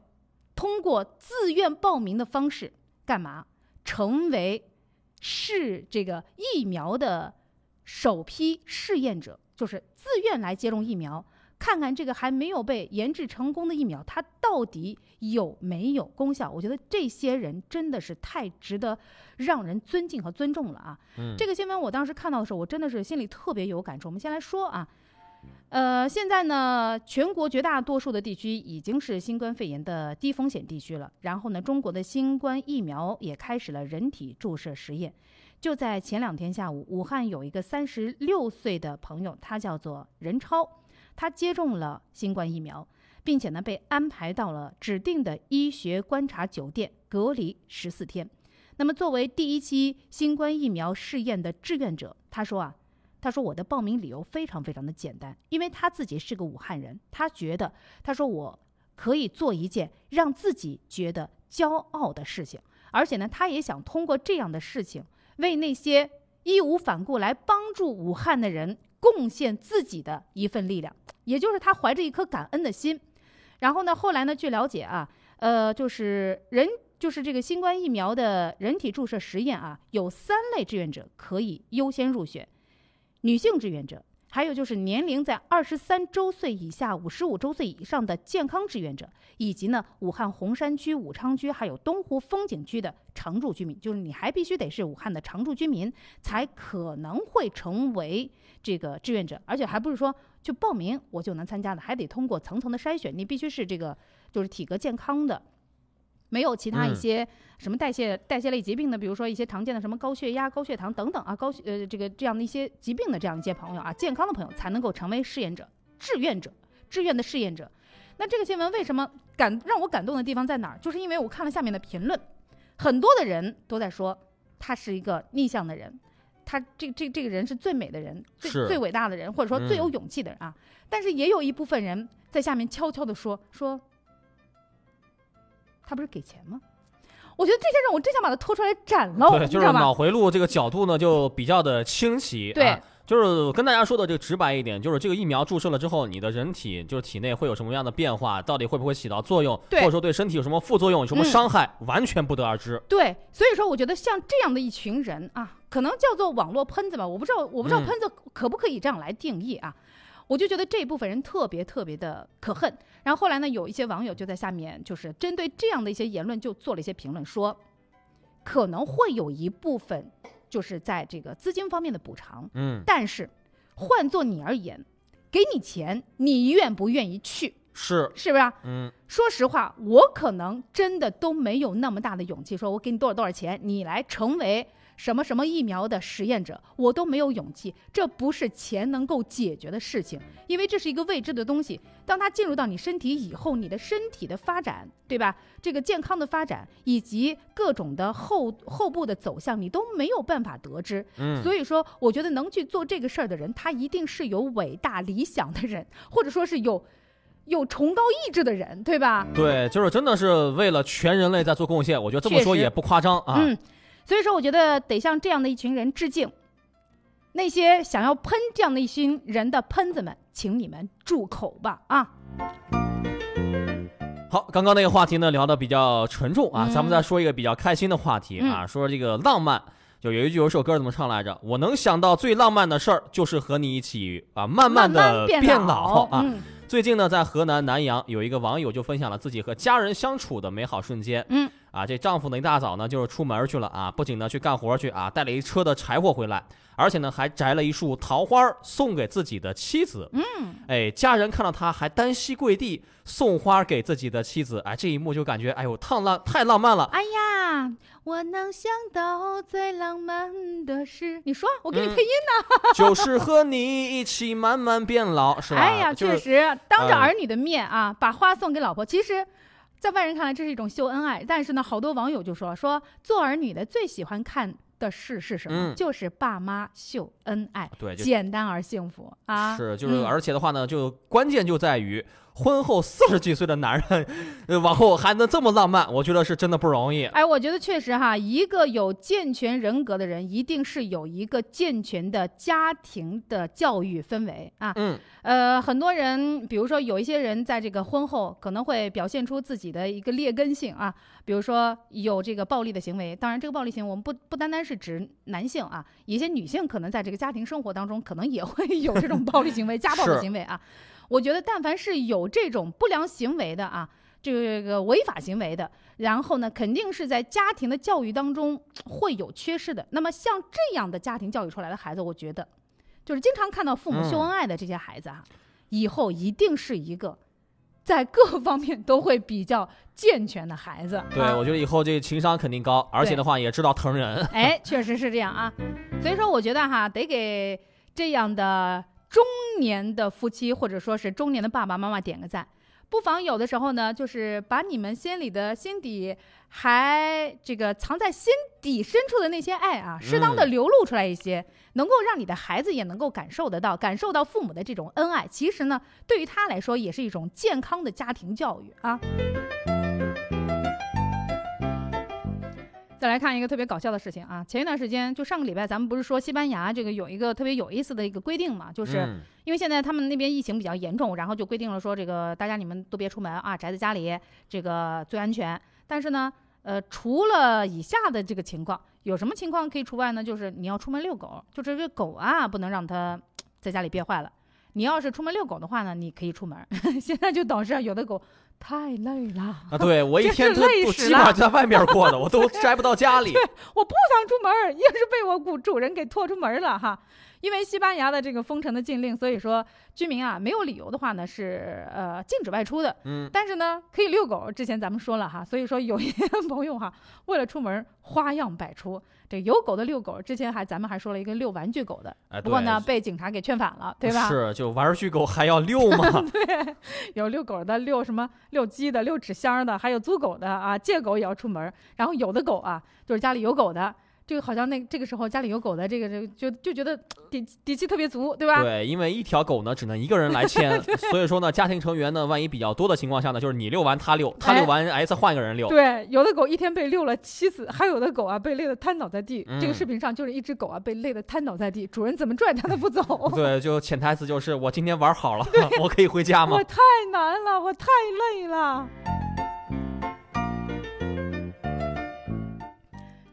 通过自愿报名的方式，干嘛？成为是这个疫苗的首批试验者，就是自愿来接种疫苗，看看这个还没有被研制成功的疫苗，它到底有没有功效？我觉得这些人真的是太值得让人尊敬和尊重了啊！嗯这个新闻我当时看到的时候，我真的是心里特别有感触。我们先来说啊。呃，现在呢，全国绝大多数的地区已经是新冠肺炎的低风险地区了。然后呢，中国的新冠疫苗也开始了人体注射实验。就在前两天下午，武汉有一个三十六岁的朋友，他叫做任超，他接种了新冠疫苗，并且呢被安排到了指定的医学观察酒店隔离十四天。那么，作为第一期新冠疫苗试验的志愿者，他说啊。他说：“我的报名理由非常非常的简单，因为他自己是个武汉人，他觉得，他说我可以做一件让自己觉得骄傲的事情，而且呢，他也想通过这样的事情，为那些义无反顾来帮助武汉的人贡献自己的一份力量，也就是他怀着一颗感恩的心。然后呢，后来呢，据了解啊，呃，就是人。”就是这个新冠疫苗的人体注射实验啊，有三类志愿者可以优先入选。女性志愿者，还有就是年龄在二十三周岁以下、五十五周岁以上的健康志愿者，以及呢武汉洪山区、武昌区还有东湖风景区的常住居民，就是你还必须得是武汉的常住居民，才可能会成为这个志愿者，而且还不是说就报名我就能参加的，还得通过层层的筛选，你必须是这个就是体格健康的。没有其他一些什么代谢、代谢类疾病的，比如说一些常见的什么高血压、高血糖等等啊，高血呃这个这样的一些疾病的这样一些朋友啊，健康的朋友才能够成为试验者、志愿者、志愿的试验者。那这个新闻为什么感让我感动的地方在哪儿？就是因为我看了下面的评论，很多的人都在说他是一个逆向的人，他这这这个人是最美的人，最最伟大的人，或者说最有勇气的人啊。但是也有一部分人在下面悄悄地说说。他不是给钱吗？我觉得这些人，我真想把他拖出来斩了，对，就是脑回路这个角度呢，就比较的清晰。对啊就是跟大家说的这个直白一点，就是这个疫苗注射了之后，你的人体就是体内会有什么样的变化，到底会不会起到作用，或者说对身体有什么副作用、有什么嗯伤害，完全不得而知。对，所以说我觉得像这样的一群人啊，可能叫做网络喷子吧，我不知道，我不知道嗯喷子可不可以这样来定义啊？我就觉得这一部分人特别特别的可恨。然后后来呢，有一些网友就在下面就是针对这样的一些言论就做了一些评论，说可能会有一部分就是在这个资金方面的补偿，嗯但是换做你而言，给你钱，你愿不愿意去？是是不是？嗯，说实话，我可能真的都没有那么大的勇气，说我给你多少多少钱，你来成为什么什么疫苗的实验者，我都没有勇气。这不是钱能够解决的事情，因为这是一个未知的东西。当它进入到你身体以后，你的身体的发展，对吧？这个健康的发展以及各种的后后部的走向，你都没有办法得知。嗯所以说，我觉得能去做这个事儿的人，他一定是有伟大理想的人，或者说是有有崇高意志的人，对吧？对，就是真的是为了全人类在做贡献，我觉得这么说也不夸张啊。嗯，所以说我觉得得向这样的一群人致敬。那些想要喷这样的一群人的喷子们，请你们住口吧！啊，好，刚刚那个话题呢聊的比较沉重啊，嗯咱们再说一个比较开心的话题啊，说这个浪漫。就有一句有首歌怎么唱来着？我能想到最浪漫的事儿，就是和你一起啊，慢慢的变老啊。嗯最近呢，在河南南阳有一个网友就分享了自己和家人相处的美好瞬间。嗯，啊，这丈夫呢一大早呢就是出门去了啊，不仅呢去干活去啊，带了一车的柴火回来，而且呢还摘了一束桃花送给自己的妻子。嗯，哎，家人看到他还单膝跪地送花给自己的妻子，哎，这一幕就感觉哎呦，太浪太浪漫了。哎呀，我能想到最浪漫的事，你说，我给你嗯配音呢。(laughs) 就是和你一起慢慢变老，是吧？哎呀，就是确实，当着嗯儿女的面啊，把花送给老婆，其实，在外人看来这是一种秀恩爱，但是呢，好多网友就说说做儿女的最喜欢看的事是什么？嗯就是爸妈秀恩爱，对简单而幸福啊。是，就是，嗯而且的话呢，就关键就在于婚后四十几岁的男人，呃，往后还能这么浪漫，我觉得是真的不容易。哎，我觉得确实哈，一个有健全人格的人，一定是有一个健全的家庭的教育氛围啊。嗯，呃，很多人，比如说有一些人在这个婚后可能会表现出自己的一个劣根性啊，比如说有这个暴力的行为。当然，这个暴力行为我们不不单单是指男性啊，一些女性可能在这个家庭生活当中可能也会有这种暴力行为、家暴的行为啊。我觉得，但凡是有这种不良行为的啊，这个违法行为的，然后呢，肯定是在家庭的教育当中会有缺失的。那么像这样的家庭教育出来的孩子，我觉得，就是经常看到父母秀恩爱的这些孩子啊，以后一定是一个在各方面都会比较健全的孩子。对，啊我觉得以后这情商肯定高，而且的话也知道疼人。哎，确实是这样啊。所以说，我觉得哈，得给这样的中年的夫妻或者说是中年的爸爸妈妈点个赞。不妨有的时候呢，就是把你们心里的心底还这个藏在心底深处的那些爱啊，适当的嗯流露出来一些，能够让你的孩子也能够感受得到，感受到父母的这种恩爱。其实呢，对于他来说也是一种健康的家庭教育啊。再来看一个特别搞笑的事情啊，前一段时间就上个礼拜，咱们不是说西班牙这个有一个特别有意思的一个规定嘛，就是嗯因为现在他们那边疫情比较严重，然后就规定了说这个大家你们都别出门啊，宅在家里这个最安全。但是呢，呃，除了以下的这个情况，有什么情况可以除外呢？就是你要出门遛狗，就这个狗啊，不能让它在家里憋坏了。你要是出门遛狗的话呢，你可以出门。(laughs) 现在就导致啊有的狗太累了 (laughs) 啊，对我一天都都是累死了基本上在外面过的，我都 (laughs) 摘不到家里。我不想出门硬，是被我主主人给拖出门了哈。因为西班牙的这个封城的禁令，所以说居民啊没有理由的话呢是呃禁止外出的。嗯但是呢可以遛狗，之前咱们说了哈，所以说有一些 (laughs) 朋友哈为了出门花样百出。这有狗的遛狗，之前还咱们还说了一个遛玩具狗的，哎不过呢对被警察给劝返了，对吧？是，就玩具狗还要遛吗？(laughs) 对，有遛狗的，遛什么遛鸡的，遛纸箱的，还有租狗的啊，借狗也要出门。然后有的狗啊，就是家里有狗的，这个好像那这个时候家里有狗的，这个这个就就觉得底底气特别足，对吧？对，因为一条狗呢只能一个人来牵，(laughs) 所以说呢，家庭成员呢，万一比较多的情况下呢，就是你遛完它遛，它遛完哎再换一个人遛。对，有的狗一天被遛了七次，还有的狗啊被累得瘫倒在地。这个嗯视频上就是一只狗啊被累得瘫倒在地，主人怎么拽它都不走。(laughs) 对，就潜台词就是我今天玩好了，(laughs) 我可以回家吗我？太难了，我太累了。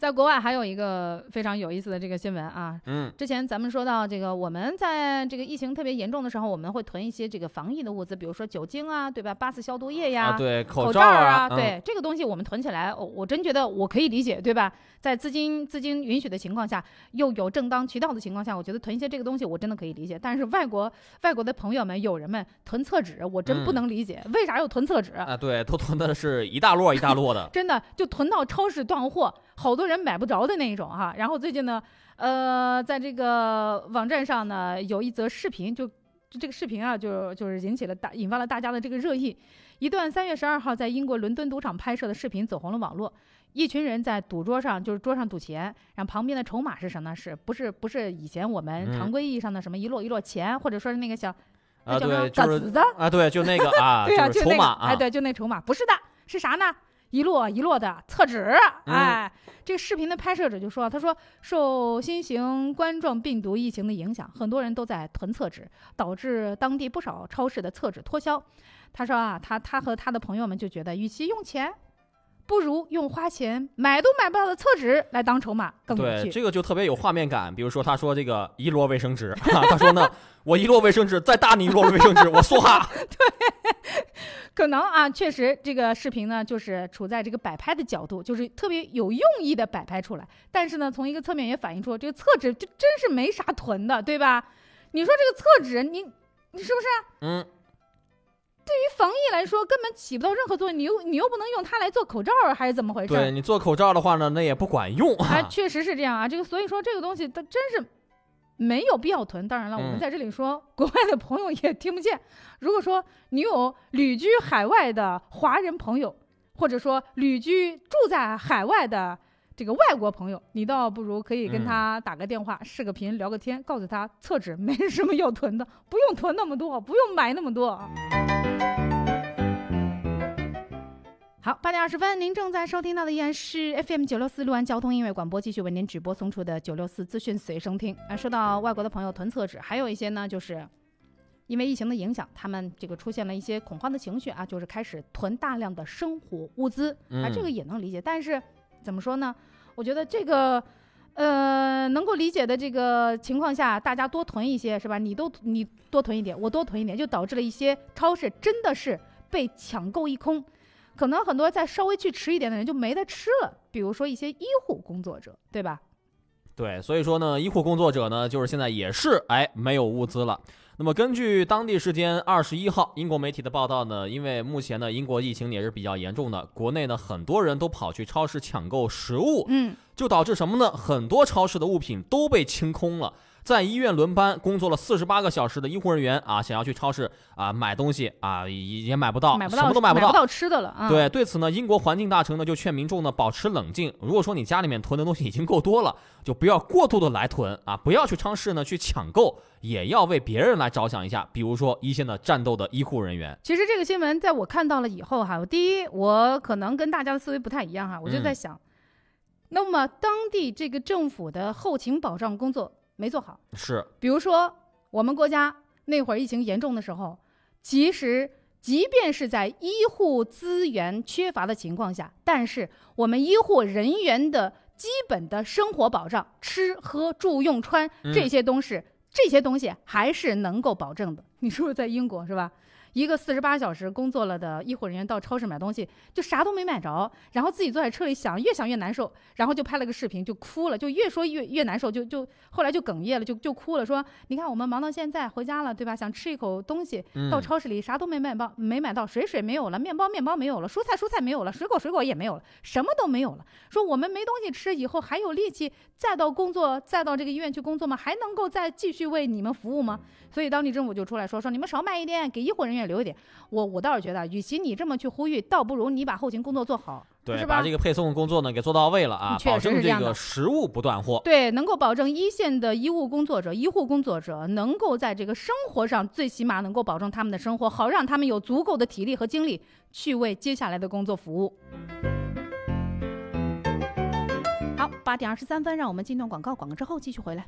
在国外还有一个非常有意思的这个新闻啊，嗯，之前咱们说到这个，我们在这个疫情特别严重的时候，我们会囤一些这个防疫的物资，比如说酒精啊，对吧？八四消毒液呀，啊对口口罩啊对这个东西我们囤起来，我我真觉得我可以理解，对吧？在资金资金允许的情况下，又有正当渠道的情况下，我觉得囤一些这个东西我真的可以理解。但是外国外国的朋友们、友人们囤厕纸，我真不嗯能理解，为啥要囤厕纸？啊，对，都囤的是一大摞一大摞的。(laughs) 真的就囤到超市断货，好多人买不着的那一种哈。然后最近呢，呃，在这个网站上呢，有一则视频，就就这个视频啊，就就是引起了大引发了大家的这个热议。一段三月十二号在英国伦敦赌场拍摄的视频走红了网络。一群人在赌桌上，就是桌上赌钱，然后旁边的筹码是什么呢？是不是不是以前我们嗯常规意义上的什么一摞一摞钱，或者说是那个小那啊，叫什么对，就是子子的啊，对，就那个啊，(laughs) 对啊，就那个，筹码啊，哎，对，就那筹码，不是的，是啥呢？一摞一摞的厕纸，嗯哎，这个视频的拍摄者就说，他说受新型冠状病毒疫情的影响，很多人都在囤厕纸，导致当地不少超市的厕纸脱销。他说啊，他他和他的朋友们就觉得，与其用钱，不如用花钱买都买不到的厕纸来当筹码更有对，趣。这个就特别有画面感。比如说，他说这个一摞卫生纸，(laughs) 啊、他说呢，我一摞卫生纸，再大你一摞卫生纸，我梭哈。(laughs) 对可能啊，确实这个视频呢，就是处在这个摆拍的角度，就是特别有用意的摆拍出来。但是呢，从一个侧面也反映出这个厕纸就真是没啥囤的，对吧？你说这个厕纸，你你是不是？嗯，对于防疫来说，根本起不到任何作用。你又你又不能用它来做口罩，还是怎么回事？对你做口罩的话呢，那也不管用。啊，确实是这样啊。这个所以说这个东西它真是没有必要囤。当然了，我们嗯在这里说，国外的朋友也听不见。如果说你有旅居海外的华人朋友，或者说旅居住在海外的这个外国朋友，你倒不如可以跟嗯他打个电话、视个频、聊个天，告诉他厕纸没什么要囤的，不用囤那么多，不用买那么多好，八点二十分，您正在收听到的依然是 FM 九六四六安交通音乐广播，继续为您直播送出的九六四资讯随身听。啊，说到外国的朋友囤厕纸，还有一些呢，就是因为疫情的影响，他们这个出现了一些恐慌的情绪啊，就是开始囤大量的生活物资啊，嗯这个也能理解。但是怎么说呢？我觉得这个。呃，能够理解的这个情况下，大家多囤一些，是吧？你都你多囤一点，我多囤一点，就导致了一些超市真的是被抢购一空。可能很多再稍微去迟一点的人就没得吃了，比如说一些医护工作者，对吧？对，所以说呢，医护工作者呢，就是现在也是哎没有物资了。那么根据当地时间二十一号英国媒体的报道呢，因为目前呢英国疫情也是比较严重的，国内呢很多人都跑去超市抢购食物，嗯，就导致什么呢？很多超市的物品都被清空了。在医院轮班工作了四十八个小时的医护人员啊，想要去超市啊买东西啊，也也买不到，买不到什么都买不到。吃的了啊。对，对此呢，英国环境大臣呢就劝民众呢保持冷静。如果说你家里面囤的东西已经够多了，就不要过度的来囤啊，不要去超市呢去抢购，也要为别人来着想一下。比如说一线的战斗的医护人员。其实这个新闻在我看到了以后哈，我第一我可能跟大家的思维不太一样哈，我就在嗯想，那么当地这个政府的后勤保障工作没做好，是，比如说我们国家那会儿疫情严重的时候，其实即便是在医护资源缺乏的情况下，但是我们医护人员的基本的生活保障，吃喝住用穿嗯这些东西，这些东西还是能够保证的。你说说在英国是吧？一个四十八小时工作了的医护人员到超市买东西，就啥都没买着，然后自己坐在车里想，越想越难受，然后就拍了个视频，就哭了，就越说越越难受，就就后来就哽咽了，就就哭了，说你看我们忙到现在回家了，对吧？想吃一口东西，嗯到超市里啥都没买到，没买到，水水没有了，面包面包没有了，蔬菜蔬菜没有了，水果水果也没有了，什么都没有了。说我们没东西吃，以后还有力气再到工作，再到这个医院去工作吗？还能够再继续为你们服务吗？所以当地政府就出来说说你们少买一点，给医护人员留一点。我我倒是觉得，与其你这么去呼吁，倒不如你把后勤工作做好，对，是吧？把这个配送工作呢给做到位了啊，确保证这个食物不断货。对，能够保证一线的医务工作者、医护工作者能够在这个生活上，最起码能够保证他们的生活，好让他们有足够的体力和精力去为接下来的工作服务。好，八点二十三分，让我们进段广告，广告之后继续回来。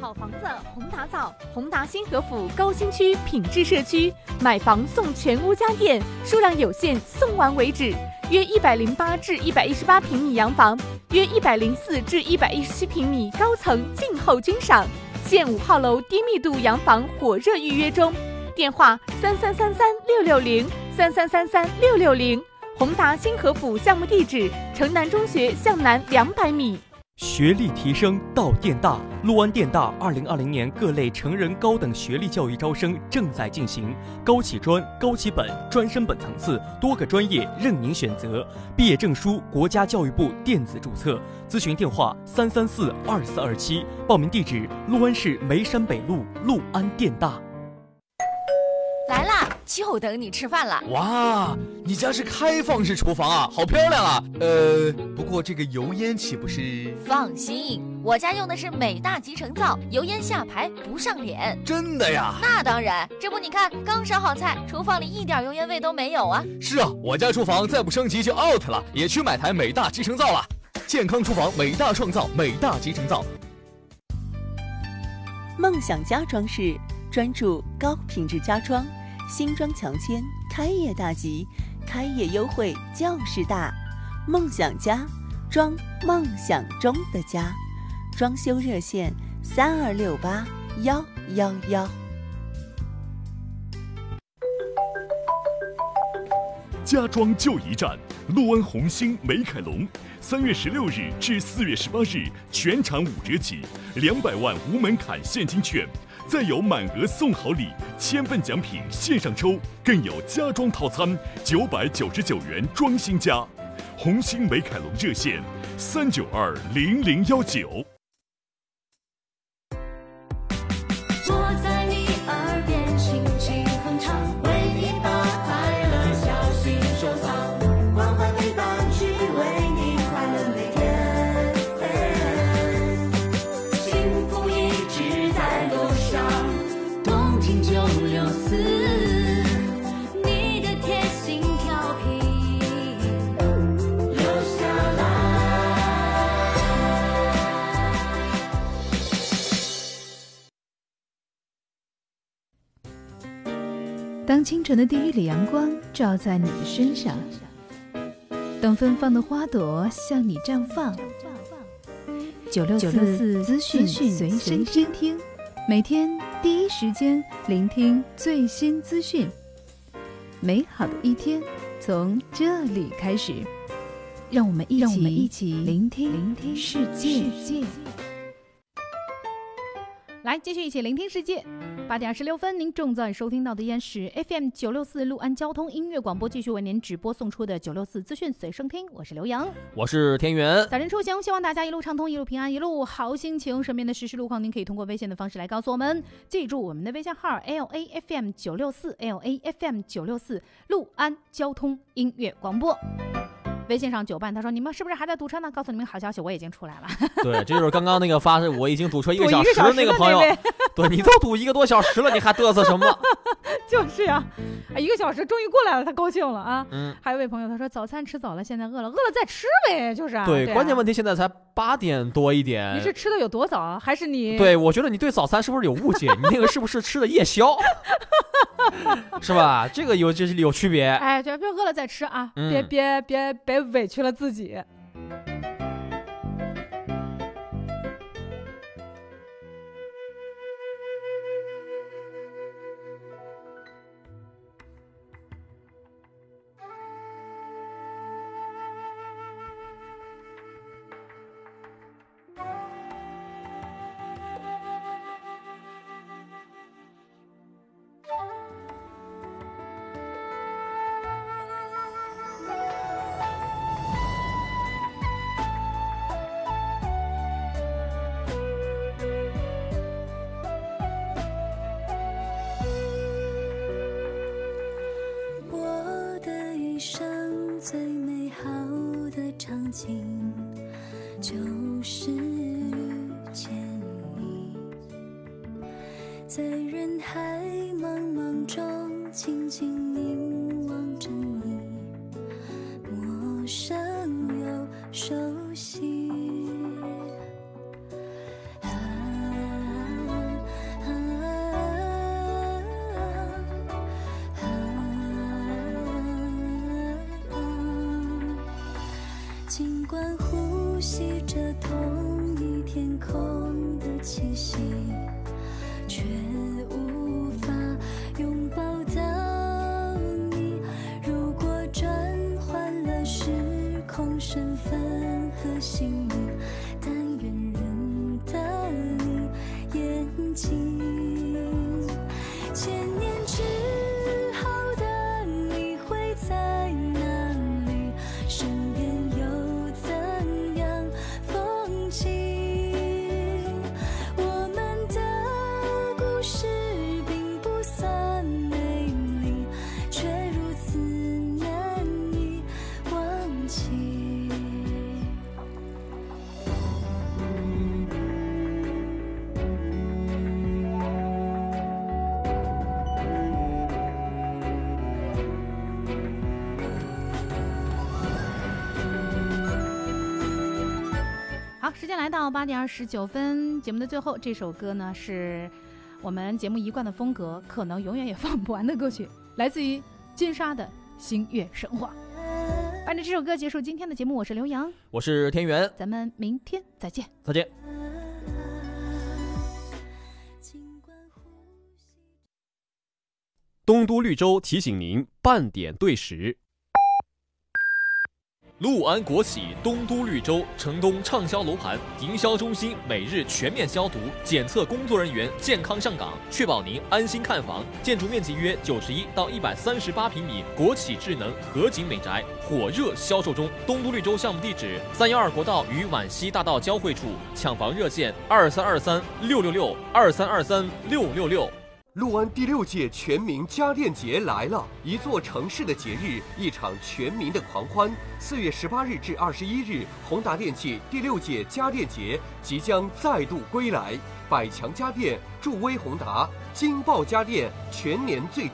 好房子宏达造，宏达新河府高新区品质社区，买房送全屋家电，数量有限，送完为止。约一百零八至一百一十八平米洋房，约一百零四至一百一十七平米高层静候君赏。现五号楼低密度洋房火热预约中，电话三三三三六六零三三三三六六零。宏达新河府项目地址：城南中学向南两百米。学历提升到电大，陆安电大二零二零年各类成人高等学历教育招生正在进行，高起专、高起本、专升本层次，多个专业任您选择。毕业证书国家教育部电子注册。咨询电话：三三四二四二七。报名地址：陆安市梅山北路陆安电大。来啦，就等你吃饭了。哇，你家是开放式厨房啊，好漂亮啊！呃，不过这个油烟岂不是？放心，我家用的是美大集成灶，油烟下排不上脸。真的呀？那当然，这不你看，刚烧好菜，厨房里一点油烟味都没有啊。是啊，我家厨房再不升级就 out 了，也去买台美大集成灶了。健康厨房，美大创造，美大集成灶。梦想家装饰。专注高品质家装，新装强签，开业大吉，开业优惠就是大。梦想家，装梦想中的家，装修热线三二六八幺幺幺。家装就一站，陆安红星美凯龙，三月十六日至四月十八日全场五折起，两百万无门槛现金券。再有满额送好礼，千份奖品线上抽，更有家装套餐九百九十九元装新家。红星美凯龙热线：三九二零零幺九。晨的第一缕阳光照在你的身上，等芬芳的花朵向你绽放，九六四资讯随身听，每天第一时间聆听最新资讯。美好的一天从这里开始，让我们一起一起聆听聆听世界。来，继续一起聆听世界。八点二十六分，您正在收听到的依然是 FM 九六四六安交通音乐广播，继续为您直播送出的九六四资讯随声听。我是刘洋，我是田园。早晨出行，希望大家一路畅通，一路平安，一路好心情。身边的实时路况，您可以通过微信的方式来告诉我们。记住我们的微信号 L A F M 九六四 L A F M 九六四陆安交通音乐广播。微信上九伴他说：“你们是不是还在堵车呢？告诉你们好消息，我已经出来了。(laughs) 对，这就是刚刚那个发我已经堵车一个小时的那个朋友。(laughs) 对你都堵一个多小时了，你还嘚瑟什么？(laughs) 就是呀，啊一个小时终于过来了，他高兴了啊。嗯。还有位朋友他说早餐吃早了，现在饿了，饿了再吃呗，就是。啊对，关键问题现在才八点多一点。你是吃的有多早啊？还是你？对，我觉得你对早餐是不是有误解？你那个是不是吃的夜宵？是吧？这个有就是有区别。哎，就别饿了再吃啊！别别别别也委屈了自己。身份和姓名，但愿认得你眼睛。到八点二十九分，节目的最后，这首歌呢是我们节目一贯的风格，可能永远也放不完的歌曲，来自于金沙的《星月神话》。伴着这首歌结束今天的节目，我是刘洋，我是天元，咱们明天再见。再见。东都绿洲提醒您半点对时。陆安国企东都绿洲城东畅销楼盘营销中心每日全面消毒检测，工作人员健康上岗，确保您安心看房。建筑面积约九十一到一百三十八平米，国企智能合景美宅火热销售中。东都绿洲项目地址：三幺二国道与皖西大道交汇处，抢房热线：二三二三六六六二三二三六六六。陆安第六届全民家电节来了，一座城市的节日，一场全民的狂欢。四月十八日至二十一日，宏达电器第六届家电节即将再度归来。百强家电助威宏达，金爆家电全年最